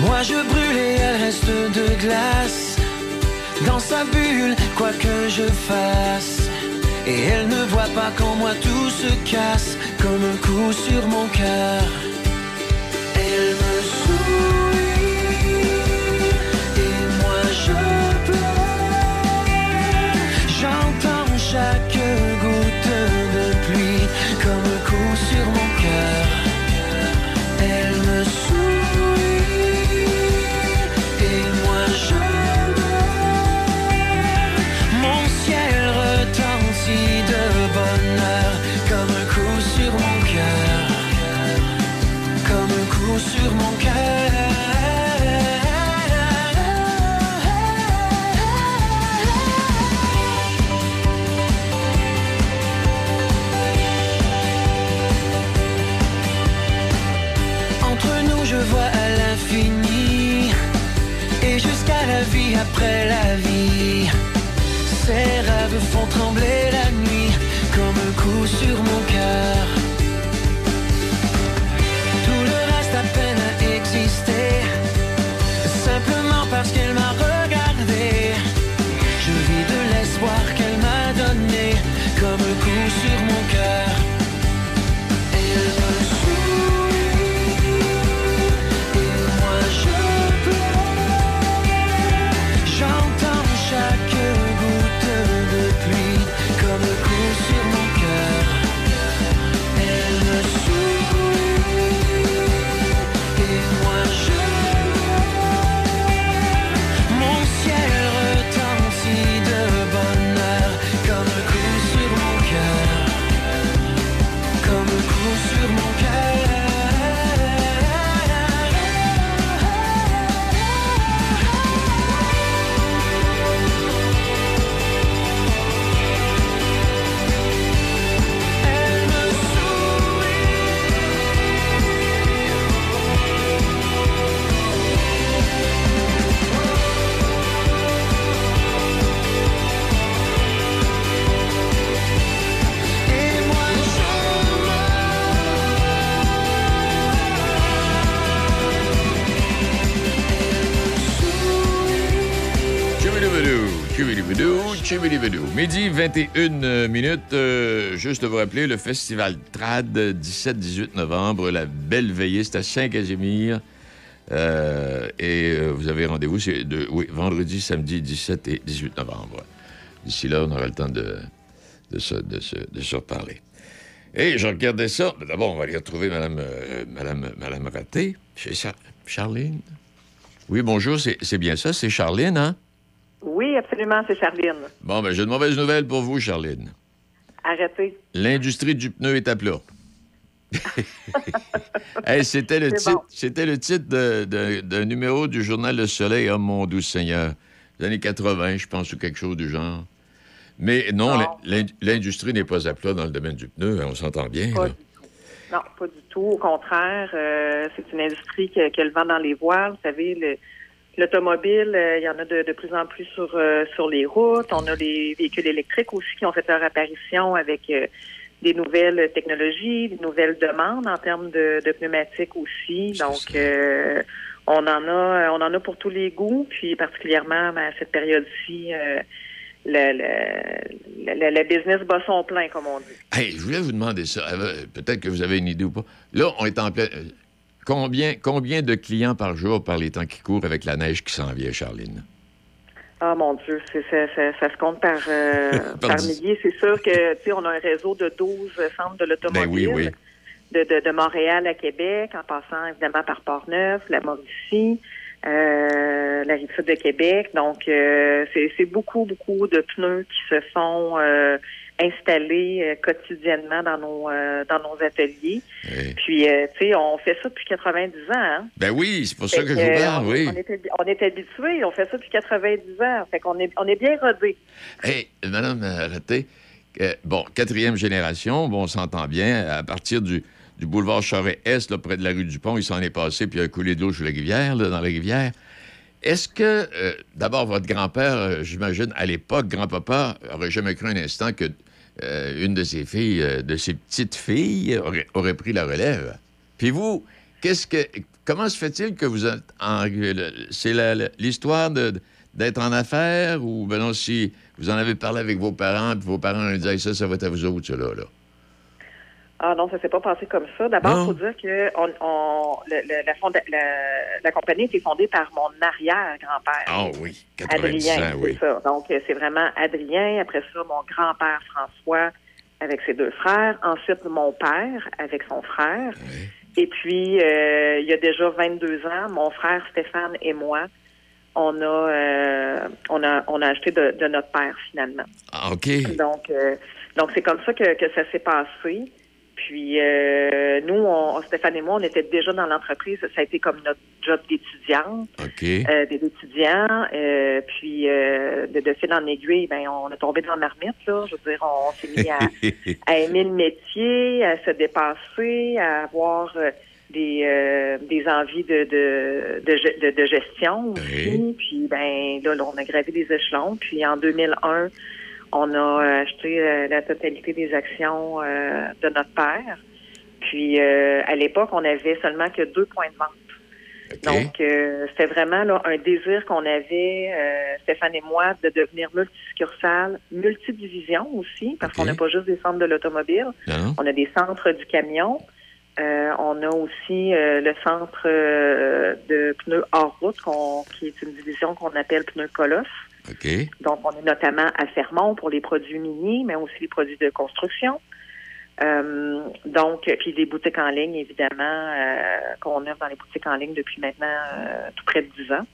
moi je brûle et elle reste de glace. Dans sa bulle, quoi que je fasse. Et elle ne voit pas qu'en moi tout se casse, comme un coup sur mon cœur. Midi 21 minutes. euh, juste vous rappeler, le festival TRAD, 17-18 novembre, la belle veillée, c'est à Saint-Casimir. Euh, et euh, vous avez rendez-vous, c'est oui, vendredi, samedi, 17 et 18 novembre. D'ici là, on aura le temps de, de, se, de, se, de se reparler. Et je regardais ça. Mais D'abord, on va aller retrouver Mme, Madame, Madame Raté. Char- Charline? Oui, bonjour, c'est c'est bien ça, c'est Charline, hein? Oui, absolument, c'est Charline. Bon, ben, j'ai une mauvaise nouvelle pour vous, Charline. Arrêtez. L'industrie du pneu est à plat. Hey, c'était le bon. c'était le titre d'un numéro du journal Le Soleil, oh mon doux Seigneur, des années 80, je pense, ou quelque chose du genre. Mais non, Non. l'in- l'industrie n'est pas à plat dans le domaine du pneu, hein, on s'entend bien. Pas là. du tout. Non, pas du tout. Au contraire, euh, c'est une industrie qui, qui a le vent dans les voiles. Vous savez, le- l'automobile, euh, il y en a de, de plus en plus sur, euh, sur les routes. On a les véhicules électriques aussi qui ont fait leur apparition avec euh, des nouvelles technologies, des nouvelles demandes en termes de, de pneumatiques aussi. Donc, on en a, on en a pour tous les goûts. Puis particulièrement ben, à cette période-ci. le, le, le, le business bat son plein, comme on dit. Hey, je voulais vous demander ça. Peut-être que vous avez une idée ou pas. Là, on est en plein. Combien, combien de clients par jour par les temps qui courent avec la neige qui s'en vient, Charline? Ah mon Dieu, c'est, ça, ça, ça se compte par, euh, Par milliers. C'est sûr que tu sais, on a un réseau de 12 centres de l'automobile. Ben oui, oui. De, de, de Montréal à Québec, en passant évidemment par Port-Neuf, la Mauricie, euh, la rive sud de Québec. Donc, euh, c'est, c'est beaucoup, beaucoup de pneus qui se font installés euh, quotidiennement dans nos euh, dans nos ateliers. Puis, euh, tu sais, on fait ça depuis 90 ans. Hein? Ben oui, c'est pour ça que je vous parle, on, oui. on est, habi- on est habitué, on fait ça depuis 90 ans. Fait qu'on est, on est bien rodé. Hey, Madame Raté, bon, quatrième génération, bon, on s'entend bien, à partir du, du boulevard Charest, là, près de la rue du Pont, il s'en est passé, puis il a coulé de l'eau sur la rivière, là, dans la rivière. Est-ce que, euh, d'abord, votre grand-père, euh, j'imagine, à l'époque, grand-papa, aurait jamais cru un instant que euh, une de ses filles, euh, de ses petites filles, aurait, pris la relève? Puis vous, qu'est-ce que, comment se fait-il que vous êtes en, c'est l'histoire d'être en affaires ou, ben non, si vous en avez parlé avec vos parents, puis vos parents ont dit, ça, ça va être à vous autres, là, là? Ah non, ça s'est pas passé comme ça. D'abord, il faut dire que on, on- le- le- la, fonda- la, la compagnie a été fondée par mon arrière-grand-père. Ah oui, 90 Adrien, ans, oui. c'est ça. Donc, c'est vraiment Adrien. Après ça, mon grand-père François avec ses deux frères. Ensuite, mon père avec son frère. Et puis, euh, il y a déjà 22 ans, mon frère Stéphane et moi, on a, euh, on a, on a acheté de, de notre père finalement. Ah, OK. Donc, euh, donc c'est comme ça que, que ça s'est passé. Puis euh, nous, on, Stéphane et moi, on était déjà dans l'entreprise. Ça a été comme notre job d'étudiante, OK. euh, des étudiants. Euh, puis euh, de, de fil en aiguille, ben on a tombé dans la marmite. Là. Je veux dire, on, on s'est mis à, à aimer le métier, à se dépasser, à avoir euh, des, euh, des envies de, de, de- de gestion aussi. Puis ben là, là, on a gravé des échelons. Puis en 2001, on a acheté euh, la totalité des actions euh, de notre père. Puis euh, à l'époque, on avait seulement que deux points de vente. Donc, euh, c'était vraiment là, un désir qu'on avait, euh, Stéphane et moi, de devenir multisuccursale, multidivision aussi, parce qu'on n'a pas juste des centres de l'automobile. Non. On a des centres du camion. Euh, on a aussi euh, le centre de pneus hors route, qu'on- qui est une division qu'on appelle pneus colosse. Donc, on est notamment à Fermont pour les produits mini, mais aussi les produits de construction. Euh, donc, puis des boutiques en ligne, évidemment, euh, qu'on offre dans les boutiques en ligne depuis maintenant euh, tout près de 10 ans.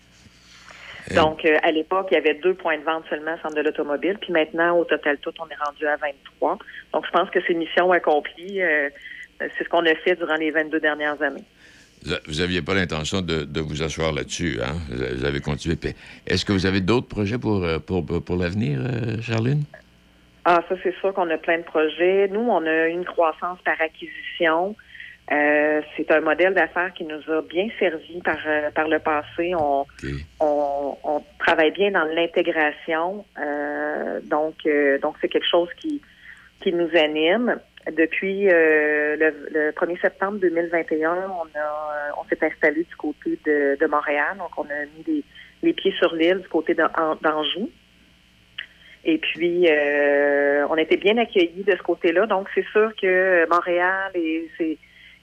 Donc, à l'époque, il y avait deux points de vente seulement, centre de l'automobile. Puis maintenant, au total tout, on est rendu à 23. Donc, je pense que c'est mission accomplie. C'est ce qu'on a fait durant les 22 dernières années. Vous n'aviez pas l'intention de, de vous asseoir là-dessus, hein? Vous avez- continué. Est-ce que vous avez d'autres projets pour, euh, pour, pour, l'avenir, euh, Charline? Ah, ça, c'est sûr qu'on a plein de projets. Nous, on a une croissance par acquisition. Euh, c'est un modèle d'affaires qui nous a bien servi par, par le passé. On, on, on travaille bien dans l'intégration. Euh, donc, euh, donc c'est quelque chose qui, qui nous anime. Depuis euh, le, le 1er septembre 2021, on, a, euh, on s'est installé du côté de, de Montréal. Donc, on a mis les, les pieds sur l'île du côté d'An- d'Anjou. Et puis, euh, on a été bien accueillis de ce côté-là. Donc, c'est sûr que Montréal et ses,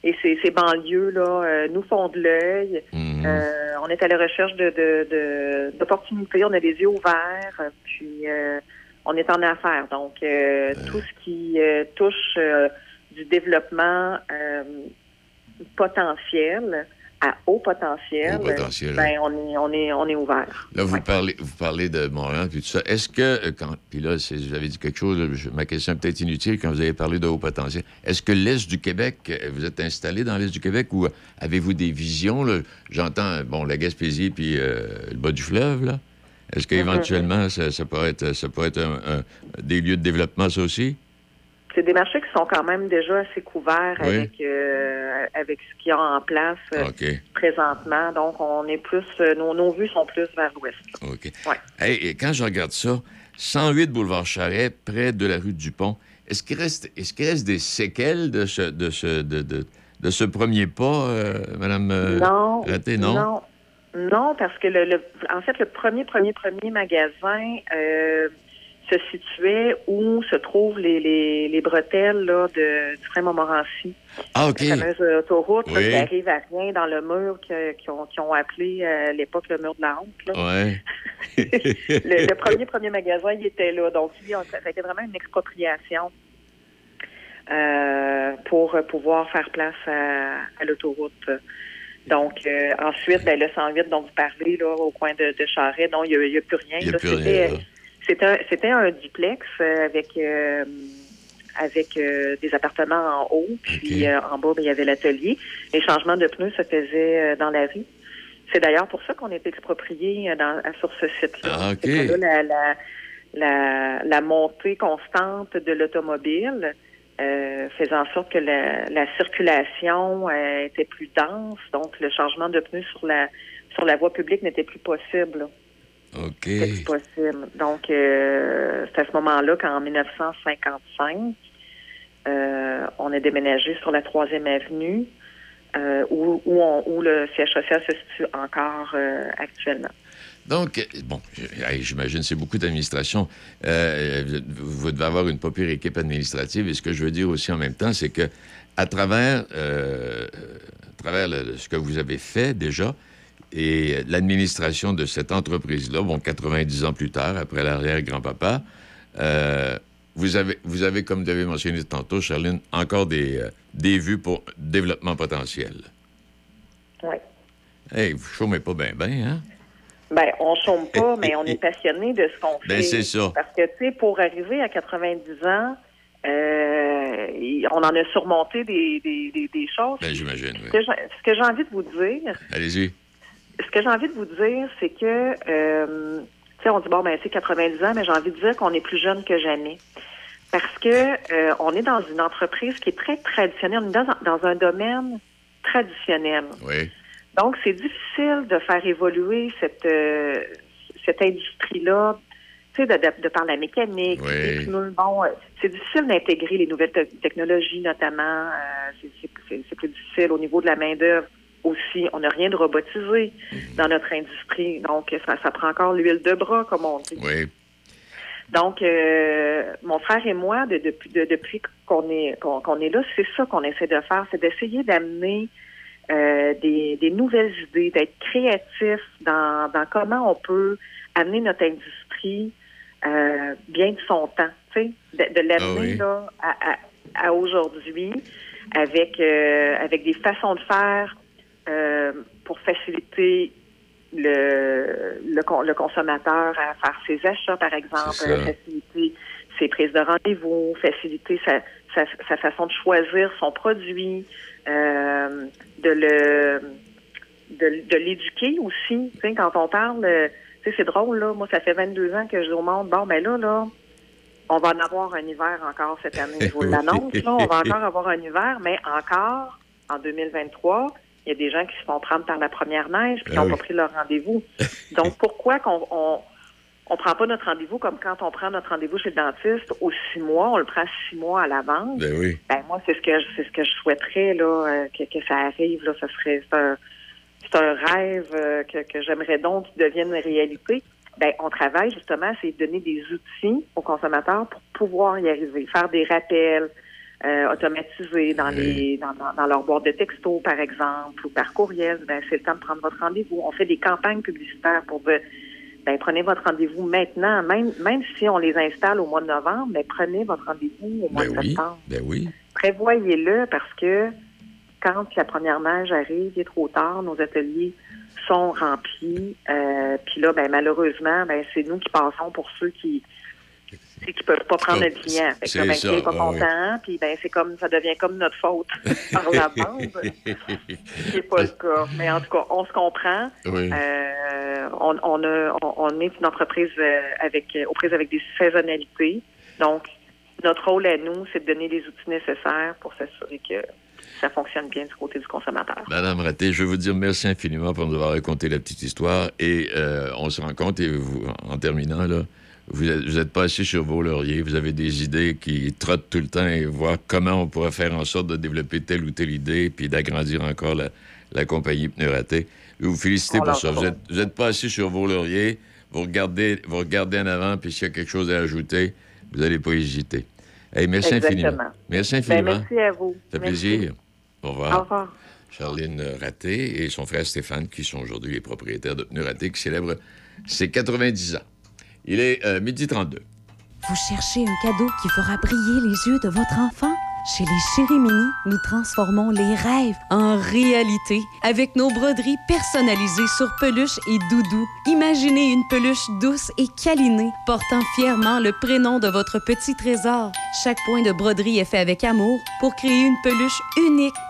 et ses, ses banlieues là, euh, nous font de l'œil. Euh, on est à la recherche de, de, de- d'opportunités. On a les yeux ouverts. Puis, euh, on est en affaires. Donc, euh, tout ce qui euh, touche euh, du développement euh, potentiel à haut potentiel, Haut potentiel, ben, on est, on est, on est ouvert. Là, vous, parlez, vous parlez de Montréal puis tout ça. Est-ce que, euh, quand, puis là, vous avez dit quelque chose, là, je- ma question est peut-être inutile quand vous avez parlé de haut potentiel. Est-ce que l'Est du Québec, euh, vous êtes installé dans l'Est du Québec ou avez-vous des visions? J'entends, bon, la Gaspésie puis euh, le bas du fleuve, là. Est-ce qu'éventuellement, ça, ça pourrait être, ça pourrait être un- un- des lieux de développement, ça aussi? C'est des marchés qui sont quand même déjà assez couverts Oui. avec euh, avec ce qu'il y a en place euh, présentement. Donc, on est plus, euh, nos, nos vues sont plus vers l'ouest. OK. Hey, et quand je regarde ça, 108 boulevard Charret, près de la rue Dupont, est-ce qu'il reste, qu'il reste des séquelles de ce, de ce, de, de- de ce premier pas, euh, Madame euh, non, Raté, non? non, non, parce que le, le- en fait, le premier, premier, premier magasin euh, se situait où se trouvent les, les, les bretelles là, de, du frein Montmorency. Ah, OK. La fameuse autoroute là, Oui. qui arrive à rien dans le mur qu'ils ont, qu'ils ont appelé euh, à l'époque le mur de la honte. là. Ouais. le, le premier premier magasin, il était là. Donc, lui, on- ça a été vraiment une expropriation euh, pour pouvoir faire place à, à l'autoroute. Donc, euh, ensuite, ben, le 108 dont vous parlez, là, au coin de, de Charret, non, il n'y a, a plus rien. Il y a là. plus C'était- rien, là. C'était un, un duplex euh, avec euh, avec euh, des appartements en haut, puis euh, en bas, ben, il y avait l'atelier. Les changements de pneus se faisaient euh, dans la rue. C'est d'ailleurs pour ça qu'on est exproprié dans, sur ce site-là. Ah, OK. C'est que là, la, la, la, la montée constante de l'automobile euh, faisait en sorte que la, la circulation euh, était plus dense, donc le changement de pneus sur la sur la voie publique n'était plus possible. là. OK. C'était plus possible. Donc, euh, c'est à ce moment-là qu'en 1955, euh, on a déménagé sur la troisième avenue, euh, où, où, on- où le siège social se situe encore euh, actuellement. Donc, euh, bon, j'imagine que c'est beaucoup d'administration. Euh, vous vous devez avoir une pas pire équipe administrative. Et ce que je veux dire aussi en même temps, c'est que à travers, euh, à travers le- ce que vous avez fait déjà et l'administration de cette entreprise-là, bon, 90 ans plus tard, après l'arrière-grand-papa, euh, vous, avez, vous avez, comme vous avez mentionné tantôt, Charline, encore des, euh, des vues pour développement potentiel. Oui. Hey, vous chômez pas bien, bien, hein? Ben, on chôme pas, mais on est passionné de ce qu'on fait. Ben, c'est ça. Parce que, tu sais, pour arriver à 90 ans, euh, on en a surmonté des, des, des, des choses. Ben, j'imagine, Ce oui. que j'ai- ce que j'ai envie de vous dire, Allez-y. ce que j'ai envie de vous dire, c'est que, euh, tu sais, on dit, bon, ben, c'est 90 ans, mais j'ai envie de dire qu'on est plus jeune que jamais. Parce que euh, on est dans une entreprise qui est très traditionnelle. On est dans, dans un domaine traditionnelle. Oui. Donc, c'est difficile de faire évoluer cette, euh, cette industrie-là, tu sais, de, de, de par la mécanique. Oui. bon, c'est difficile d'intégrer les nouvelles te- technologies, notamment. euh, c'est- plus difficile au niveau de la main-d'œuvre aussi. On n'a rien de robotisé dans notre industrie. Donc, ça, ça prend encore l'huile de bras, comme on dit. Oui. Donc, euh, mon frère et moi, de- depuis, de- depuis qu'on est qu'on qu'on est là, c'est ça qu'on essaie de faire, c'est d'essayer d'amener euh, des, des nouvelles idées, d'être créatif dans, dans comment on peut amener notre industrie euh, bien de son temps, tu sais, de, de l'amener Ah oui. là à, à- à aujourd'hui avec euh, avec des façons de faire euh, pour faciliter le, le, le consommateur à faire ses achats, par exemple, faciliter ses prises de rendez-vous, faciliter sa, sa, sa façon de choisir son produit, euh, de le de, de l'éduquer aussi. Tu sais, quand on parle, euh, tu sais, c'est drôle, là. Moi, ça fait 22 ans que je dis au monde, bon, ben là, là, on va en avoir un hiver encore cette année. Je vous l'annonce, là. On va encore avoir un hiver, mais encore, en 2023, il y a des gens qui se font prendre par la première neige puis qui Ah n'ont oui. pas pris leur rendez-vous. Donc, pourquoi qu'on on, on prend pas notre rendez-vous comme quand on prend notre rendez-vous chez le dentiste aux six mois, on le prend six mois à l'avance. Ben oui. Ben moi, c'est ce que je- c'est ce que je souhaiterais là, euh, que, que ça arrive. Là, ce serait c'est un, c'est un rêve euh, que, que j'aimerais donc qu'il devienne une réalité. Ben, on travaille justement, c'est de donner des outils aux consommateurs pour pouvoir y arriver, faire des rappels euh, automatisés dans les dans, dans, dans leur boîte de texto, par exemple, ou par courriel. Ben, c'est le temps de prendre votre rendez-vous. On fait des campagnes publicitaires pour dire ben, prenez votre rendez-vous maintenant, même même si on les installe au mois de novembre, mais prenez votre rendez-vous au mois Ben de oui. septembre Ben oui. prévoyez-le parce que quand la première neige arrive, il est trop tard, nos ateliers sont remplis. Euh, Puis là, ben, malheureusement, ben, c'est nous qui passons pour ceux qui qui qui peuvent pas prendre Oh, le client. Fait que c'est ben, ça, est pas ah oui. content, puis ben, c'est comme ça devient comme notre faute par la bande. C'est pas le cas. Mais en tout cas, on se comprend. Oui. Euh, on, on, a, on, on est une entreprise euh, avec aux prises avec des saisonnalités. Donc, notre rôle à nous, c'est de donner les outils nécessaires pour s'assurer que ça fonctionne bien du côté du consommateur. Madame Raté, je veux vous dire merci infiniment pour nous avoir raconté la petite histoire. Et euh, on se rend compte, et vous, en terminant, là, vous êtes, vous êtes pas assis sur vos lauriers. Vous avez des idées qui trottent tout le temps et voir comment on pourrait faire en sorte de développer telle ou telle idée puis d'agrandir encore la, la compagnie Pneu Raté. Je vous féliciter On pour ça. Vous pas. êtes, pas assis sur vos lauriers. Vous regardez, vous regardez en avant, puis s'il y a quelque chose à ajouter, vous n'allez pas hésiter. Hey, merci Exactement. infiniment. Merci Ben, infiniment. merci à vous. Ça fait Merci. plaisir. Au revoir. Au revoir. Charline Raté et son frère Stéphane, qui sont aujourd'hui les propriétaires de Pneus Raté, qui célèbrent ses 90 ans. Il est euh, midi 32. Vous cherchez un cadeau qui fera briller les yeux de votre enfant? Chez les Chérimini, nous transformons les rêves en réalité avec nos broderies personnalisées sur peluche et doudou. Imaginez une peluche douce et câlinée portant fièrement le prénom de votre petit trésor. Chaque point de broderie est fait avec amour pour créer une peluche unique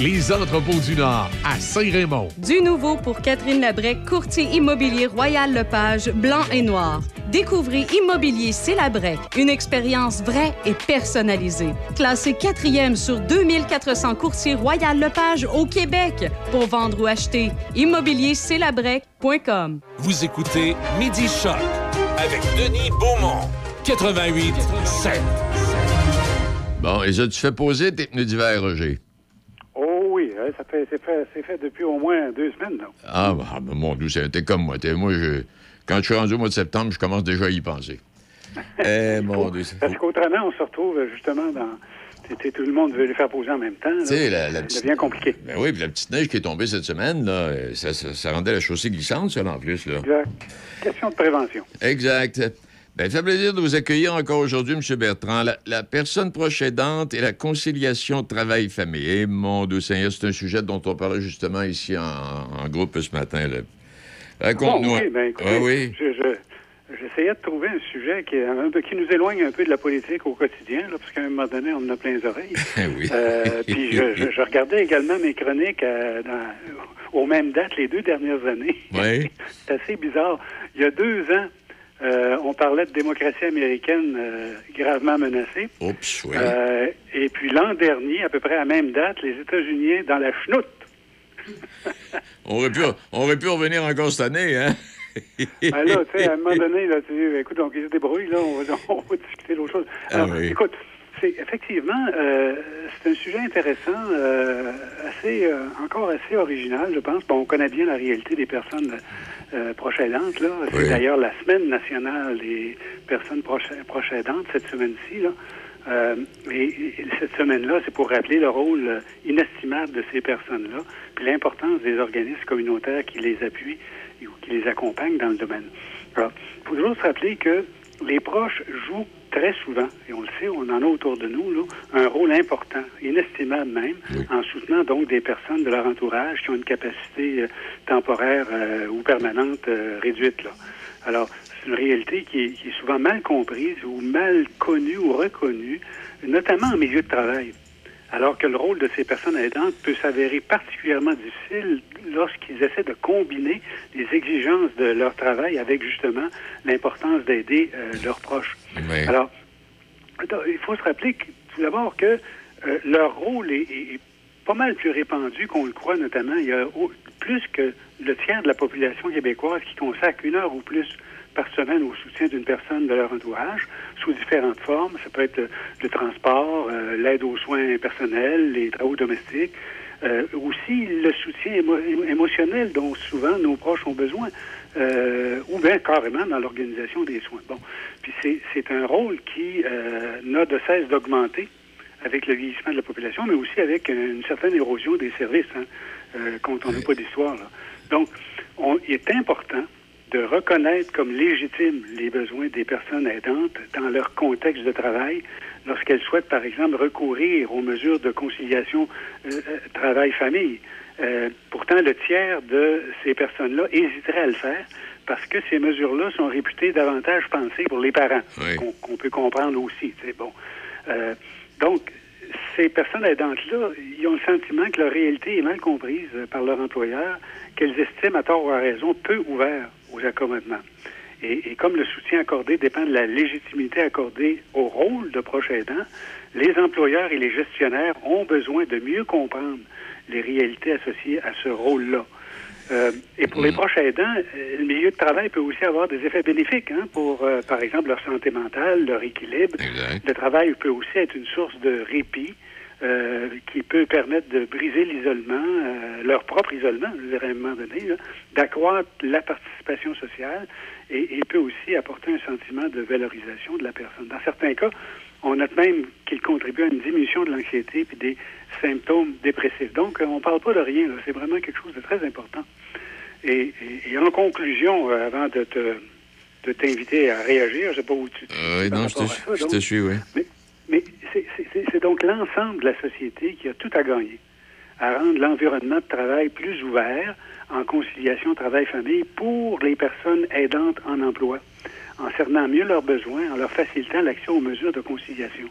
Les Entrepôts du Nord à Saint-Raymond. Du nouveau pour Catherine Labrec, courtier immobilier Royal Lepage, blanc et noir. Découvrez Immobilier C'est Labrec, une expérience vraie et personnalisée. Classé quatrième sur 2400 courtiers Royal Lepage au Québec. Pour vendre ou acheter, immobiliercelabrec.com. Vous écoutez Midi Choc avec Denis Beaumont, 88 7. Bon, et ça, tu fais poser tes pneus d'hiver, Roger? Ça fait, c'est fait, c'est fait depuis au moins deux semaines. là. Ah, bah, bah, mon Dieu, c'est- t'es comme moi. T'es- moi, je, quand je suis rendu au mois de septembre, je commence déjà à y penser. eh, mon Dieu. c'est- Parce qu'autrement, on se retrouve justement dans, tout le monde veut les faire poser en même temps. sais, la, la ça petite... devient compliqué. Ben oui, puis la petite neige qui est tombée cette semaine, là, ça, ça- ça rendait la chaussée glissante, ça, en plus. Là. Exact. Question de prévention. Exact. Ça fait plaisir de vous accueillir encore aujourd'hui, M. Bertrand. La, la personne proche aidante et la conciliation travail-famille. Eh, mon Dieu Seigneur, c'est un sujet dont on parlait justement ici en, en groupe ce matin. Raconte-nous. Bon, oui, ben, écoutez, Ah oui. je- je- j'essayais de trouver un sujet qui, nous éloigne un peu de la politique au quotidien, là, parce qu'à un moment donné, on en a plein les oreilles. oui. Euh, puis je, regardais également mes chroniques euh, dans- aux mêmes dates les deux dernières années. Oui. C'est assez bizarre. Il y a deux ans, euh, on parlait de démocratie américaine euh, gravement menacée. Oups, oui. Euh, et puis l'an dernier, à peu près à la même date, les États-Unis dans la chenoute. On aurait, pu, on aurait pu revenir encore cette année, hein? Ben là, tu sais, à un moment donné, là, tu écoute, donc ils se débrouillent, là, on va, on va discuter d'autre chose. Ah Alors, oui. écoute, c'est effectivement, euh, c'est un sujet intéressant, euh, assez, euh, encore assez original, je pense. Bon, on connaît bien la réalité des personnes euh, proches aidantes, là. C'est Oui. d'ailleurs la semaine nationale des personnes proches, aidantes, cette semaine-ci, là. Euh, et, et cette semaine-là, c'est pour rappeler le rôle inestimable de ces personnes-là, puis l'importance des organismes communautaires qui les appuient ou qui les accompagnent dans le domaine. Alors, il faut toujours se rappeler que les proches jouent très souvent, et on le sait, on en a autour de nous, là, un rôle important, inestimable même, en soutenant donc des personnes de leur entourage qui ont une capacité euh, temporaire euh, ou permanente euh, réduite. Là. Alors, c'est une réalité qui est, qui est souvent mal comprise ou mal connue ou reconnue, notamment en milieu de travail. Alors que le rôle de ces personnes aidantes peut s'avérer particulièrement difficile lorsqu'ils essaient de combiner les exigences de leur travail avec justement l'importance d'aider euh, leurs proches. Alors, il faut se rappeler que, tout d'abord que euh, leur rôle est, est- est pas mal plus répandu qu'on le croit, notamment. Il y a plus que le tiers de la population québécoise qui consacre une heure ou plus par semaine au soutien d'une personne de leur entourage, sous différentes formes. Ça peut être le, le transport, euh, l'aide aux soins personnels, les travaux domestiques, euh, aussi le soutien émo- émo- émotionnel dont souvent nos proches ont besoin, euh, ou bien carrément dans l'organisation des soins. Bon, puis c'est, un rôle qui euh, n'a de cesse d'augmenter avec le vieillissement de la population, mais aussi avec une certaine érosion des services, hein, euh, quand on n'a pas d'histoire. Donc, on, il est important de reconnaître comme légitimes les besoins des personnes aidantes dans leur contexte de travail lorsqu'elles souhaitent, par exemple, recourir aux mesures de conciliation euh, euh, travail-famille. Euh, pourtant, le tiers de ces personnes-là hésiteraient à le faire parce que ces mesures-là sont réputées davantage pensées pour les parents, Oui. qu'on peut comprendre aussi. C'est bon. Euh, donc, ces personnes aidantes-là, ils ont le sentiment que leur réalité est mal comprise euh, par leur employeur, qu'elles estiment à tort ou à raison peu ouvert aux accommodements. Et, et comme le soutien accordé dépend de la légitimité accordée au rôle de proche aidant, les employeurs et les gestionnaires ont besoin de mieux comprendre les réalités associées à ce rôle-là. Euh, et pour les proches aidants, euh, le milieu de travail peut aussi avoir des effets bénéfiques hein, pour, euh, par exemple, leur santé mentale, leur équilibre. Le travail peut aussi être une source de répit euh, qui peut permettre de briser l'isolement, euh, leur propre isolement, je dirais à un moment donné, d'accroître la participation sociale et, et peut aussi apporter un sentiment de valorisation de la personne. Dans certains cas, on note même qu'il contribue à une diminution de l'anxiété et des symptômes dépressifs. Donc, euh, on ne parle pas de rien, c'est vraiment quelque chose de très important. Et, et- et en conclusion, euh, avant de te de t'inviter à réagir, je ne sais pas où tu, Euh, non, je te, ça, je donc. te suis, oui. Mais c'est donc l'ensemble de la société qui a tout à gagner à rendre l'environnement de travail plus ouvert en conciliation travail-famille pour les personnes aidantes en emploi, en cernant mieux leurs besoins, en leur facilitant l'accès aux mesures de conciliation.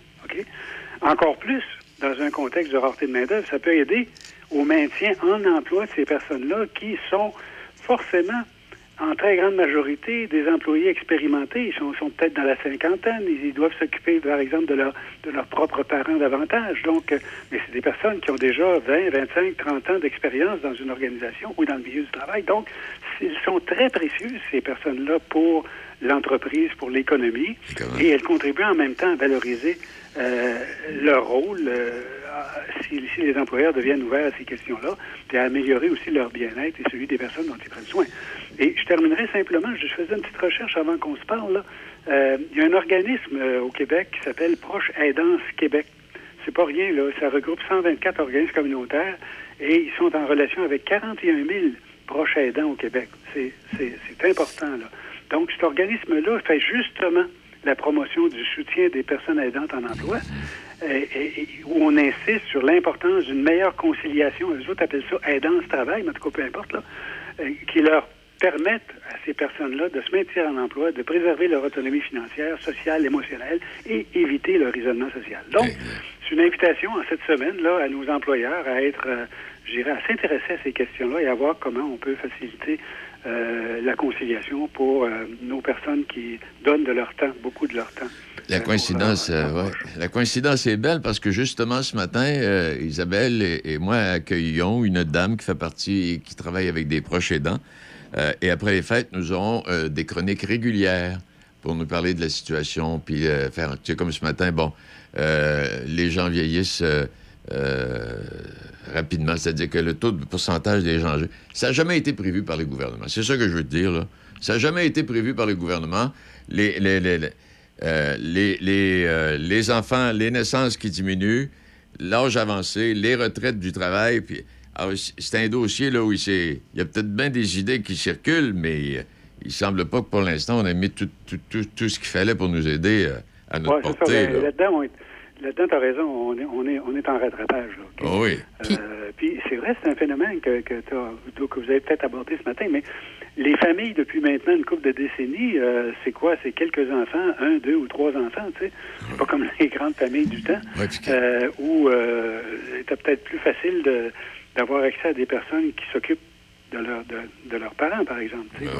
Encore plus, dans un contexte de rareté de main-d'œuvre, ça peut aider au maintien en emploi de ces personnes-là qui sont forcément en très grande majorité des employés expérimentés. Ils sont, peut-être dans la cinquantaine. Ils, ils doivent s'occuper, par exemple, de, leur, de leurs propres parents davantage. Donc, euh, mais c'est des personnes qui ont déjà 20, 25, 30 ans d'expérience dans une organisation ou dans le milieu du travail. Donc, ils sont très précieux, ces personnes-là, pour l'entreprise, pour l'économie. Et elles contribuent en même temps à valoriser euh, leur rôle euh, si, si les employeurs deviennent ouverts à ces questions-là, puis à améliorer aussi leur bien-être et celui des personnes dont ils prennent soin. Et je terminerai simplement, je faisais une petite recherche avant qu'on se parle. là. Euh, il y a un organisme au Québec qui s'appelle Proche Aidance Québec. c'est pas rien, là. Ça regroupe 124 organismes communautaires et ils sont en relation avec 41 000 proches aidants au Québec. C'est, important, là. Donc, cet organisme-là fait justement la promotion du soutien des personnes aidantes en emploi, et- et- et où on insiste sur l'importance d'une meilleure conciliation, eux autres appellent ça aidance-travail, mais en tout cas, peu importe, là, euh, qui leur permettent à ces personnes-là de se maintenir en emploi, de préserver leur autonomie financière, sociale, émotionnelle et éviter leur isolement social. Donc, c'est une invitation en cette semaine là à nos employeurs à être, euh, je dirais, à s'intéresser à ces questions-là et à voir comment on peut faciliter euh, la conciliation pour euh, nos personnes qui donnent de leur temps, beaucoup de leur temps. La coïncidence, euh, ouais. La coïncidence est belle parce que justement ce matin, Isabelle et, et moi accueillons une dame qui fait partie, qui travaille avec des proches aidants. Et après les fêtes, nous aurons des chroniques régulières pour nous parler de la situation, puis faire, tu sais, comme ce matin, bon, les gens vieillissent euh, rapidement, c'est-à-dire que le taux de pourcentage des gens âgés, ça n'a jamais été prévu par les gouvernements. C'est ça que je veux te dire, là. Ça n'a jamais été prévu par les gouvernements. Les, les, les, les- euh, les, les, euh, les enfants, les naissances qui diminuent, l'âge avancé, les retraites du travail. Puis, c'est un dossier là où il, y a peut-être bien des idées qui circulent, mais il semble pas que pour l'instant, on ait mis tout, tout, tout, tout ce qu'il fallait pour nous aider à notre Ouais, portée. Là. Là-dedans, on est- là-dedans, tu as raison, on est, on, est, on est en rattrapage. là, OK? Ah oui. Euh, puis c'est vrai, c'est un phénomène que, que, que vous avez peut-être abordé ce matin, mais les familles, depuis maintenant une couple de décennies, euh, c'est quoi? C'est quelques enfants, un, deux ou trois enfants, tu sais? C'est pas comme les grandes familles du temps, euh, où c'était peut-être plus facile d'avoir accès à des personnes qui s'occupent de, leur, de, de leurs parents, par exemple. tu sais?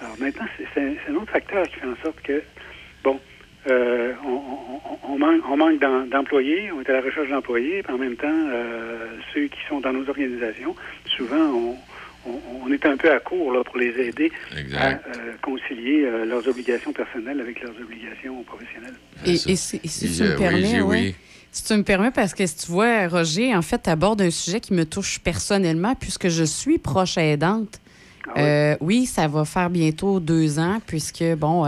Alors maintenant, c'est un, c'est un autre facteur qui fait en sorte que, bon, euh, on, on- on manque, on manque d'em- d'employés, on est à la recherche d'employés, puis en même temps, euh, ceux qui sont dans nos organisations, souvent, on, on- on est un peu à court là, pour les aider à euh, concilier euh, leurs obligations personnelles avec leurs obligations professionnelles. Et, et si, et si Ils, tu me euh, oui, permets, j'ai- ouais. oui. Si tu me permets, parce que si tu vois, Roger, en fait, aborde un sujet qui me touche personnellement, puisque je suis proche aidante. Euh, oui, ça va faire bientôt deux ans, puisque, bon,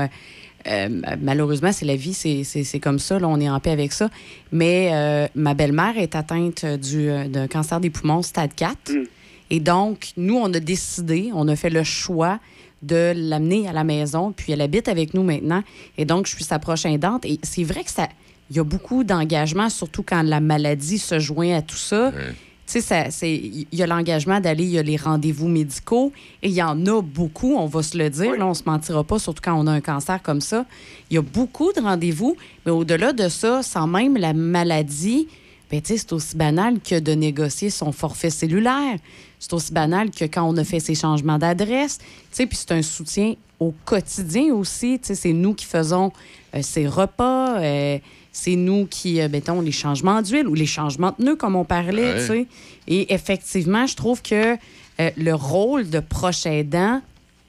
euh, malheureusement, c'est la vie, c'est- c'est c'est comme ça, là, on est en paix avec ça. Mais euh, ma belle-mère est atteinte du, euh, d'un cancer des poumons stade 4. Et donc, nous, on a décidé, on a fait le choix de l'amener à la maison, puis elle habite avec nous maintenant. Et donc, je suis sa prochaine aidante. Et c'est vrai que ça, il y a beaucoup d'engagement, surtout quand la maladie se joint à tout ça. Il y a l'engagement d'aller, il y a les rendez-vous médicaux, et il y en a beaucoup, on va se le dire, on se mentira pas, surtout quand on a un cancer comme ça. Il y a beaucoup de rendez-vous, mais au-delà de ça, sans même la maladie, ben, c'est aussi banal que de négocier son forfait cellulaire. C'est aussi banal que quand on a fait ses changements d'adresse. Puis c'est un soutien au quotidien aussi. C'est nous qui faisons euh, ses repas. euh, c'est nous qui, euh, mettons, les changements d'huile ou les changements de pneus, comme on parlait. Ouais. tu sais. Et effectivement, je trouve que euh, le rôle de proche aidant,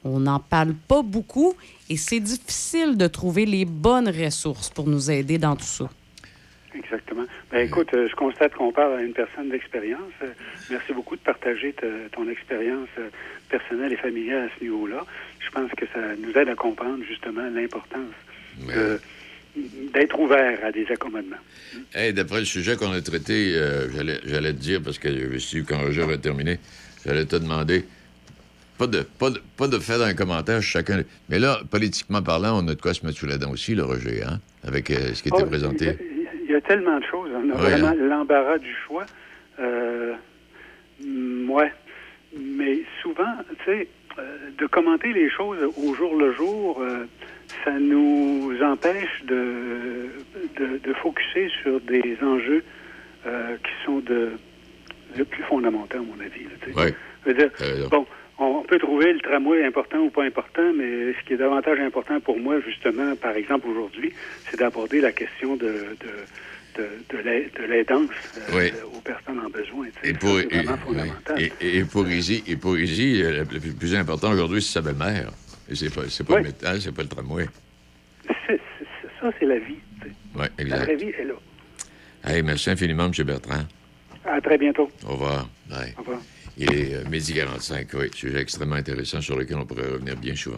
on n'en parle pas beaucoup et c'est difficile de trouver les bonnes ressources pour nous aider dans tout ça. Exactement. Ben, écoute, euh, je constate qu'on parle à une personne d'expérience. Merci beaucoup de partager te- ton expérience personnelle et familiale à ce niveau-là. Je pense que ça nous aide à comprendre justement l'importance de- d'être ouvert à des accommodements. Hey, D'après le sujet qu'on a traité, euh, j'allais j'allais te dire, parce que je suis quand Roger va terminer, j'allais te demander, pas de, pas de, pas de faire un commentaire chacun. Mais là, politiquement parlant, on a de quoi se mettre sous la dent aussi, le Roger, hein, avec euh, ce qui était Oh, présenté. Il y a tellement de choses. On a vraiment hein. l'embarras du choix. Euh, ouais. Mais souvent, tu sais, euh, de commenter les choses au jour le jour, euh, ça nous empêche de, de, de focuser sur des enjeux euh, qui sont de, de plus fondamentaux, à mon avis. là. Ouais. Je veux dire, bon, on peut trouver le tramway important ou pas important, mais ce qui est davantage important pour moi, justement, par exemple aujourd'hui, c'est d'aborder la question de, de, de, de l'aidance euh, Oui. aux personnes en besoin. Et pour, et, vraiment fondamental. et- pour Izzy, et pour le plus, plus important aujourd'hui, c'est sa belle-mère. Et c'est pas, c'est pas, le métal, c'est pas le tramway. Ça, c'est la vie. Oui, La vraie exact. vie est là. Hey, merci infiniment, M. Bertrand. À très bientôt. Au revoir. Au revoir. Il est euh, midi 45, oui. Sujet extrêmement intéressant sur lequel on pourrait revenir bien souvent.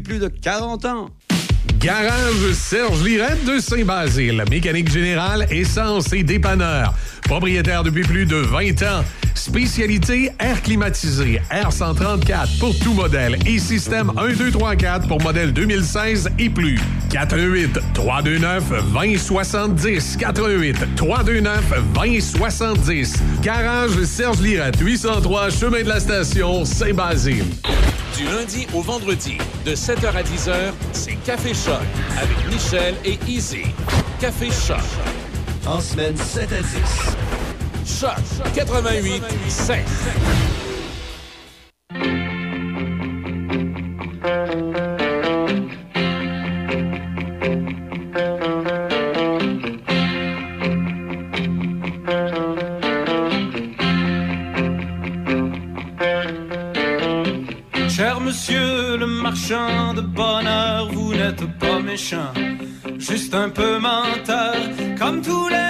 plus de 40 ans. Garage Serge Lirette de Saint-Basile. Mécanique générale, essence et dépanneur. Propriétaire depuis plus de 20 ans. Spécialité air climatisé, R134 pour tout modèle et système 1234 pour modèle 2016 et plus. 418 329 2070 418 329 2070. Garage Serge Lirette 803 chemin de la station Saint-Basile. Du lundi au vendredi, de 7h à 10h, c'est Café Choc avec Michel et Easy. Café Choc. En semaine 7 à 10. Choc 88 7. Cher monsieur le marchand de bonheur, vous n'êtes pas méchant, juste un peu menteur, comme tous les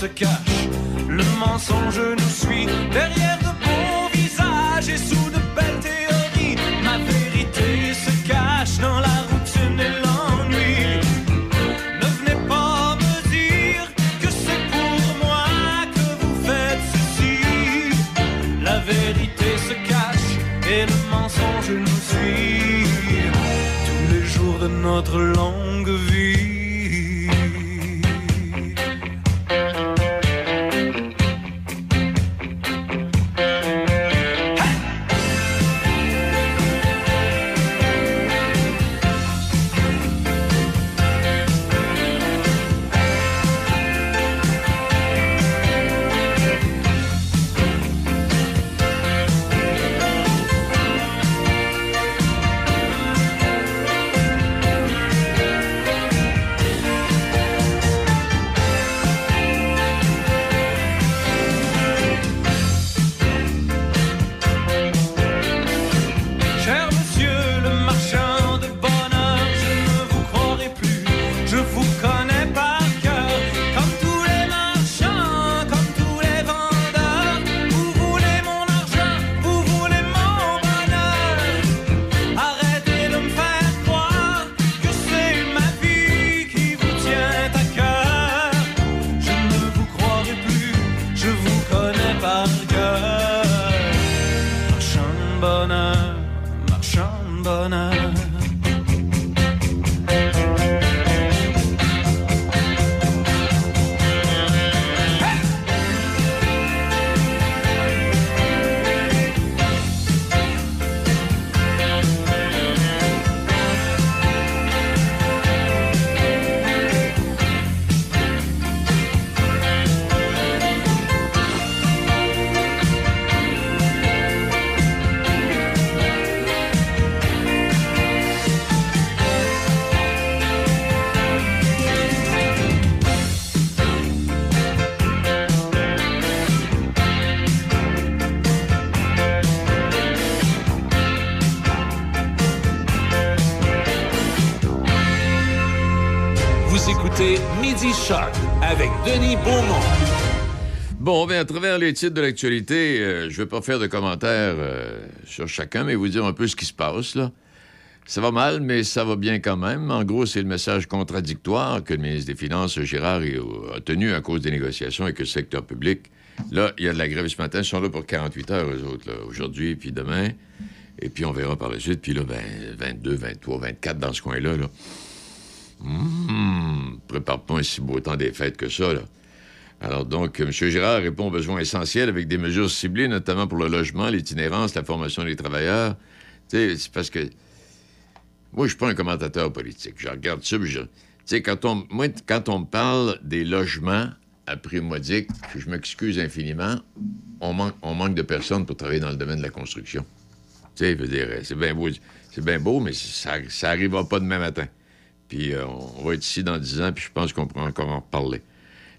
se cache. Le mensonge nous suit derrière de beaux visages et sous de belles théories. Ma vérité se cache dans la routine et l'ennui. Ne venez pas me dire que c'est pour moi que vous faites ceci. La vérité se cache et le mensonge nous suit tous les jours de notre longue Denis Beaumont. Bon, bien, à travers les titres de l'actualité, euh, je vais pas faire de commentaires euh, sur chacun, mais vous dire un peu ce qui se passe, là. Ça va mal, mais ça va bien quand même. En gros, c'est le message contradictoire que le ministre des Finances, Gérard, a tenu à cause des négociations avec le secteur public Là, il y a de la grève ce matin. Ils sont là pour 48 heures, eux autres, aujourd'hui puis demain. Et puis, on verra par la suite. Puis là, ben, 22, 23, 24 dans ce coin-là. Là. Hum, prépare pas un si beau temps des fêtes que ça, là. Alors donc, M. Girard répond aux besoins essentiels avec des mesures ciblées, notamment pour le logement, l'itinérance, la formation des travailleurs. Tu sais, c'est parce que moi, je suis pas un commentateur politique. Je regarde ça. Tu sais, quand on... Moi, quand on parle des logements à prix modique, je m'excuse infiniment, on, manque de personnes pour travailler dans le domaine de la construction. Tu sais, je veux dire, c'est bien beau, c'est bien beau, mais ça, ça pas demain matin. Puis euh, on va être ici dans 10 ans, puis je pense qu'on pourra encore en reparler.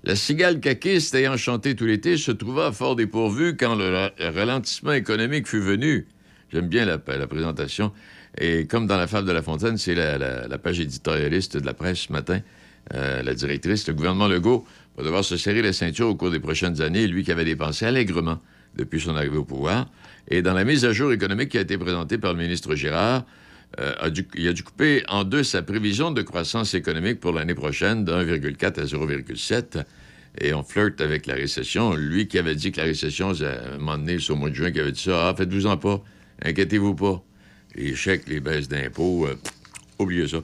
La cigale caquiste ayant chanté tout l'été se trouva fort dépourvue quand le ra- ralentissement économique fut venu. J'aime bien la, présentation. Et comme dans la fable de La Fontaine, c'est la page éditorialiste de la presse ce matin, euh, la directrice, le gouvernement Legault va devoir se serrer la ceinture au cours des prochaines années, lui qui avait dépensé allègrement depuis son arrivée au pouvoir. Et dans la mise à jour économique qui a été présentée par le ministre Girard, euh, il a dû couper en deux sa prévision de croissance économique pour l'année prochaine de 1,4 à 0,7. Et on flirte avec la récession. Lui qui avait dit que la récession, à un moment donné, au mois de juin, qui avait dit ça. Ah, faites-vous-en pas. Inquiétez-vous pas. Les chèques, les baisses d'impôts, euh, oubliez ça.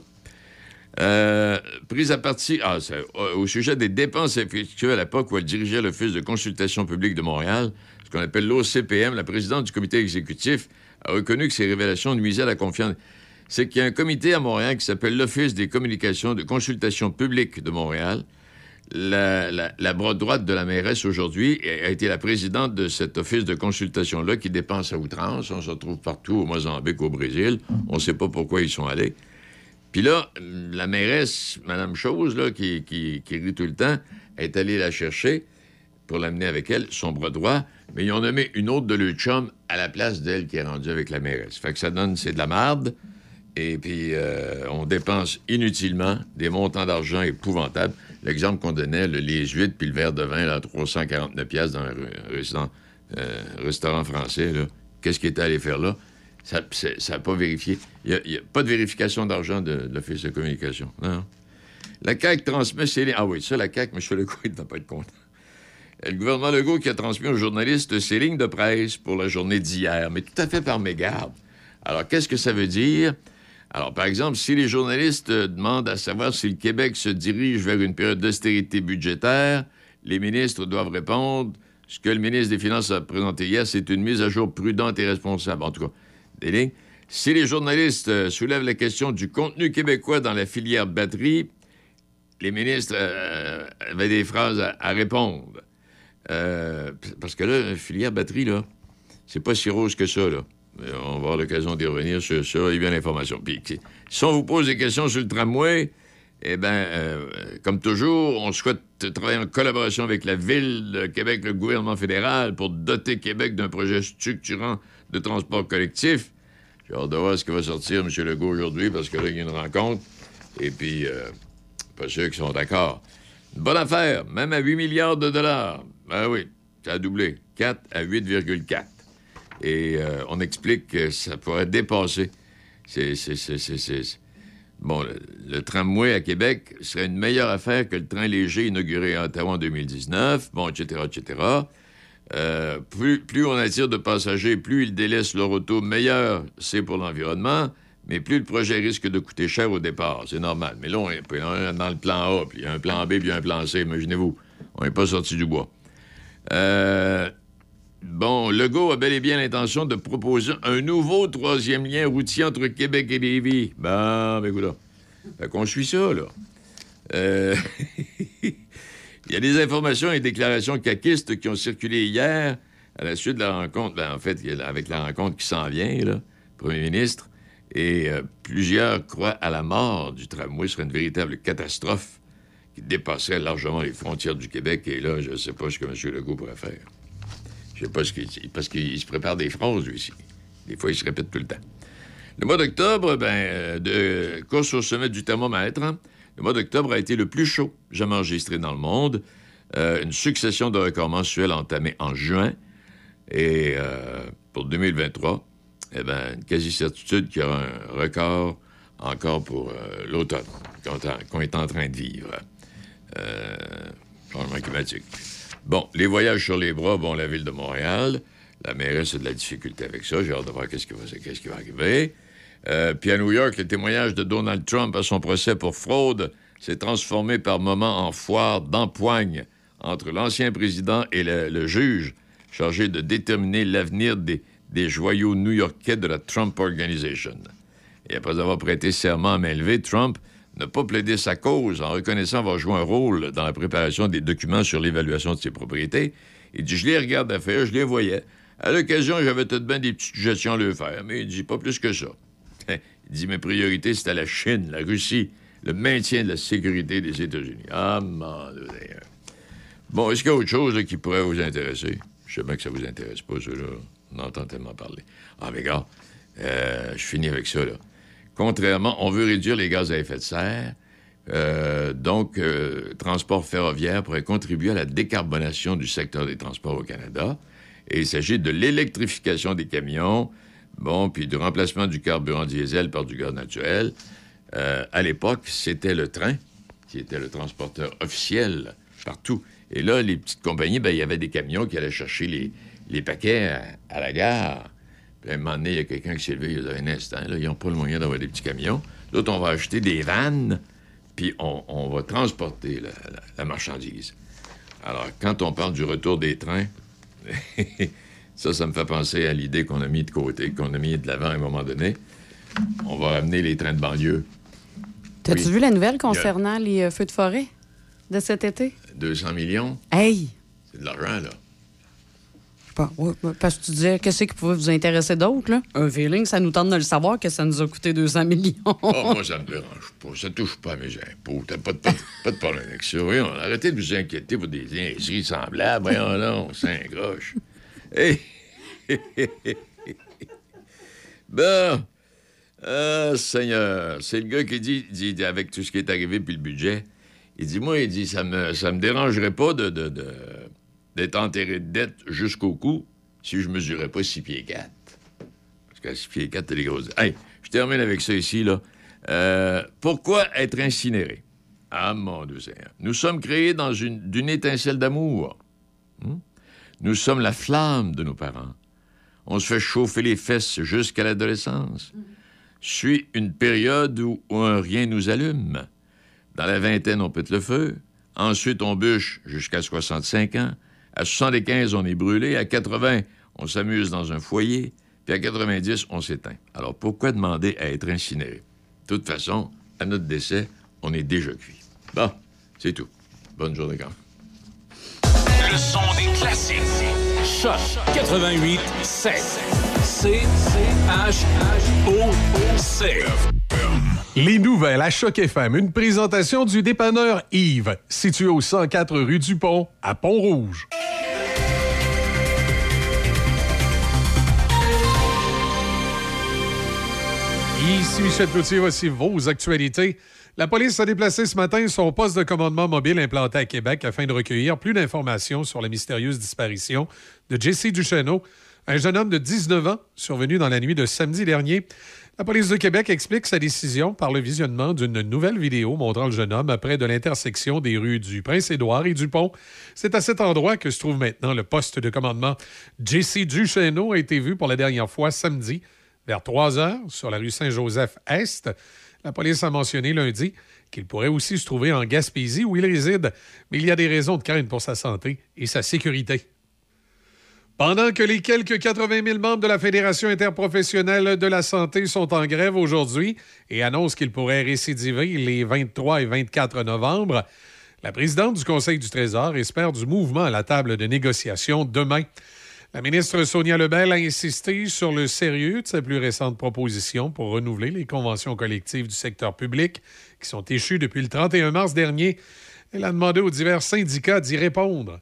Euh, prise à partie ah, euh, au sujet des dépenses effectuées à l'époque où elle dirigeait l'Office de consultation publique de Montréal, ce qu'on appelle l'OCPM, la présidente du comité exécutif a reconnu que ces révélations nuisaient à la confiance. C'est qu'il y a un comité à Montréal qui s'appelle l'Office des communications de consultation publique de Montréal. La, bras droite de la mairesse aujourd'hui a été la présidente de cet office de consultation-là qui dépense à outrance. On se retrouve partout, au Mozambique, au Brésil. On ne sait pas pourquoi ils sont allés. Puis là, la mairesse, Madame Chose, là, qui, rit tout le temps, est allée la chercher pour l'amener avec elle, son bras droit, mais ils ont nommé une autre de leur à la place d'elle qui est rendue avec la mairesse. Fait que ça donne, c'est de la marde, et puis euh, on dépense inutilement des montants d'argent épouvantables. L'exemple qu'on donnait, le les huîtres puis le verre de vin, là, 349 pièces dans un re- restaurant, euh, restaurant français. Qu'est-ce qu'il était allé faire là? Ça n'a pas vérifié. Il n'y a, pas de vérification d'argent de, de l'Office de communication. Non. La CAQ transmet ses lignes. Ah oui, ça, la CAQ, M. Legault, il ne va pas être content. Euh, Le gouvernement Legault qui a transmis aux journalistes ses lignes de presse pour la journée d'hier, mais tout à fait par mégarde. Alors, qu'est-ce que ça veut dire? Alors, par exemple, si les journalistes euh, demandent à savoir si le Québec se dirige vers une période d'austérité budgétaire, les ministres doivent répondre. Ce que le ministre des Finances a présenté hier, c'est une mise à jour prudente et responsable. En tout cas, des lignes. Si les journalistes euh, soulèvent la question du contenu québécois dans la filière batterie, les ministres euh, avaient des phrases à, répondre. Parce que là, la filière batterie, là, c'est pas si rose que ça, là. On va avoir l'occasion d'y revenir sur ça, et bien l'information. Puis, qui- si on vous pose des questions sur le tramway, eh bien, euh, comme toujours, on souhaite travailler en collaboration avec la Ville de Québec, le gouvernement fédéral, pour doter Québec d'un projet structurant de transport collectif. J'ai hâte de voir ce qui va sortir, M. Legault, aujourd'hui, parce que là, il y a une rencontre. Et puis, euh, pas sûr qu'ils sont d'accord. Une bonne affaire, même à 8 milliards de dollars. Ben oui, ça a doublé. 4 à 8,4. Et euh, on explique que ça pourrait dépasser. C'est, Bon, le, tramway à Québec serait une meilleure affaire que le train léger inauguré à Ottawa en 2019, bon, etc., etc. Euh, plus, on attire de passagers, plus ils délaissent leur auto, meilleur c'est pour l'environnement, mais plus le projet risque de coûter cher au départ. C'est normal. Mais là, on est on est dans le plan A, puis il y a un plan B, puis il y a un plan C, imaginez-vous. On n'est pas sorti du bois. Euh, Bon, Legault a bel et bien l'intention de proposer un nouveau troisième lien routier entre Québec et Lévis. Bon, ben écoute, fait qu'on suit ça, là. Euh, Il y a des informations et déclarations caquistes qui ont circulé hier à la suite de la rencontre, ben, en fait, avec la rencontre qui s'en vient, là, Premier ministre, et euh, plusieurs croient à la mort du tramway. Serait une véritable catastrophe qui dépasserait largement les frontières du Québec. Et là, je ne sais pas ce que M. Legault pourrait faire. Je sais pas ce qu'il dit, parce qu'il se prépare des phrases, lui aussi. Des fois, il se répète tout le temps. Le mois d'octobre, ben, euh, de course au sommet du thermomètre, hein, le mois d'octobre a été le plus chaud jamais enregistré dans le monde. Euh, une succession de records mensuels entamés en juin. Et euh, pour 2023, eh ben, une quasi-certitude qu'il y aura un record encore pour l'automne qu'on est en- train de vivre. Changement climatique. Bon, les voyages sur les bras, bon, la ville de Montréal, la mairesse a de la difficulté avec ça. J'ai hâte de voir qu'est-ce qui va, qui va arriver. Euh, puis à New York, le témoignage de Donald Trump à son procès pour fraude s'est transformé par moments en foire d'empoigne entre l'ancien président et le, le juge chargé de déterminer l'avenir des, des joyaux new-yorkais de la Trump Organization. Et après avoir prêté serment à main levée, Trump n'a pas plaidé sa cause en reconnaissant avoir joué un rôle dans la préparation des documents sur l'évaluation de ses propriétés. Il dit Je les regarde à faire, je les voyais. À l'occasion, j'avais tout de même des petites suggestions à leur faire, mais il dit pas plus que ça. Il dit Mes priorités, c'était la Chine, la Russie, le maintien de la sécurité des États-Unis. Ah, mon Dieu. Bon, est-ce qu'il y a autre chose qui pourrait vous intéresser? Je sais bien que ça vous intéresse pas, ça, là. On entend tellement parler. Ah, mais gars, euh, je finis avec ça, là. Contrairement, on veut réduire les gaz à effet de serre. Euh, donc, euh, transport ferroviaire pourrait contribuer à la décarbonation du secteur des transports au Canada. Et il s'agit de l'électrification des camions, bon, puis du remplacement du carburant diesel par du gaz naturel. Euh, à l'époque, c'était le train qui était le transporteur officiel partout. Et là, les petites compagnies, ben, il y avait des camions qui allaient chercher les, paquets à la gare. Puis à un moment donné, il y a quelqu'un qui s'est levé il y a un instant. Là, ils n'ont pas le moyen d'avoir des petits camions. D'autres, on va acheter des vannes, puis on, on va transporter la, la- la marchandise. Alors, quand on parle du retour des trains, ça, ça me fait penser à l'idée qu'on a mis de côté, qu'on a mis de l'avant à un moment donné. On va ramener les trains de banlieue. T'as-tu Oui. vu la nouvelle a concernant les euh, feux de forêt de cet été? 200 millions, Hey! c'est de l'argent, là. Pas- parce que tu disais, qu'est-ce qui pouvait vous intéresser d'autre, là? Un feeling, ça nous tente de le savoir que ça nous a coûté 200 millions. Oh, moi, ça me dérange pas. Ça touche pas à mes impôts. T'as pas de, pas, de- pas de problème avec ça. Voyons, arrêtez de vous inquiéter pour des niaiseries semblables. Voyons là, on s'engroche. Hey! bon. Ah, Seigneur. C'est le gars qui dit, dit, avec tout ce qui est arrivé puis le budget, il dit, moi, il dit, ça me, ça me dérangerait pas de, de- de- d'être enterré de dette jusqu'au cou si je mesurais pas 6 pieds 4. Parce qu'à 6 pieds 4, t'as des grosses... Hey, je termine avec ça ici, là. Euh, pourquoi être incinéré? Ah, mon Dieu Seigneur. Nous sommes créés dans une, d'une étincelle d'amour. Hmm? Nous sommes la flamme de nos parents. On se fait chauffer les fesses jusqu'à l'adolescence. Suit une période où, où un rien nous allume. Dans la vingtaine, on pète le feu. Ensuite, on bûche jusqu'à 65 ans. À 75, on est brûlé. À 80, on s'amuse dans un foyer. Puis à 90, on s'éteint. Alors pourquoi demander à être incinéré? De toute façon, à notre décès, on est déjà cuit. Bon, c'est tout. Bonne journée quand même. Le son des classiques. Choc 88 7. C H H O C. Les nouvelles à Choc FM, une présentation du dépanneur Yves, situé au 104 rue du Pont, à Pont-Rouge. Ici Michel Cloutier, voici vos actualités. La police a déplacé ce matin son poste de commandement mobile implanté à Québec afin de recueillir plus d'informations sur la mystérieuse disparition de Jesse Duchesneau, un jeune homme de 19 ans survenu dans la nuit de samedi dernier. La police de Québec explique sa décision par le visionnement d'une nouvelle vidéo montrant le jeune homme près de l'intersection des rues du Prince-Édouard et du Pont. C'est à cet endroit que se trouve maintenant le poste de commandement. Jesse Duchesneau a été vu pour la dernière fois samedi vers 3 heures sur la rue Saint-Joseph-Est. La police a mentionné lundi qu'il pourrait aussi se trouver en Gaspésie où il réside, mais il y a des raisons de crainte pour sa santé et sa sécurité. Pendant que les quelques 80 000 membres de la Fédération interprofessionnelle de la santé sont en grève aujourd'hui et annoncent qu'ils pourraient récidiver les 23 et 24 novembre, la présidente du Conseil du Trésor espère du mouvement à la table de négociation demain. La ministre Sonia Lebel a insisté sur le sérieux de sa plus récente proposition pour renouveler les conventions collectives du secteur public qui sont échues depuis le 31 mars dernier. Elle a demandé aux divers syndicats d'y répondre.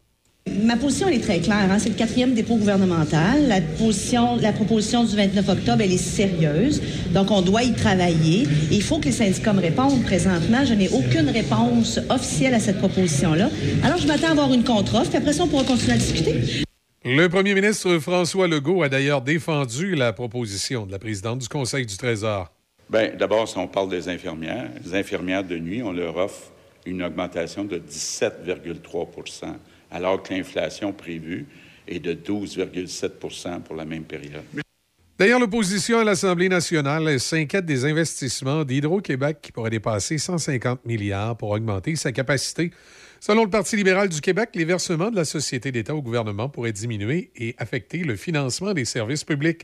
Ma position elle est très claire. hein. C'est le quatrième dépôt gouvernemental. La, position, la proposition du 29 octobre, elle est sérieuse. Donc, on doit y travailler. Et il faut que les syndicats me répondent. Présentement, je n'ai aucune réponse officielle à cette proposition-là. Alors, je m'attends à avoir une contre-offre. Puis après ça, on pourra continuer à discuter. Le premier ministre François Legault a d'ailleurs défendu la proposition de la présidente du Conseil du Trésor. Bien, d'abord, si on parle des infirmières, les infirmières de nuit, on leur offre une augmentation de 17,3 alors que l'inflation prévue est de 12,7% pour la même période. D'ailleurs, l'opposition à l'Assemblée nationale s'inquiète des investissements d'Hydro-Québec qui pourraient dépasser 150 milliards pour augmenter sa capacité. Selon le Parti libéral du Québec, les versements de la société d'État au gouvernement pourraient diminuer et affecter le financement des services publics.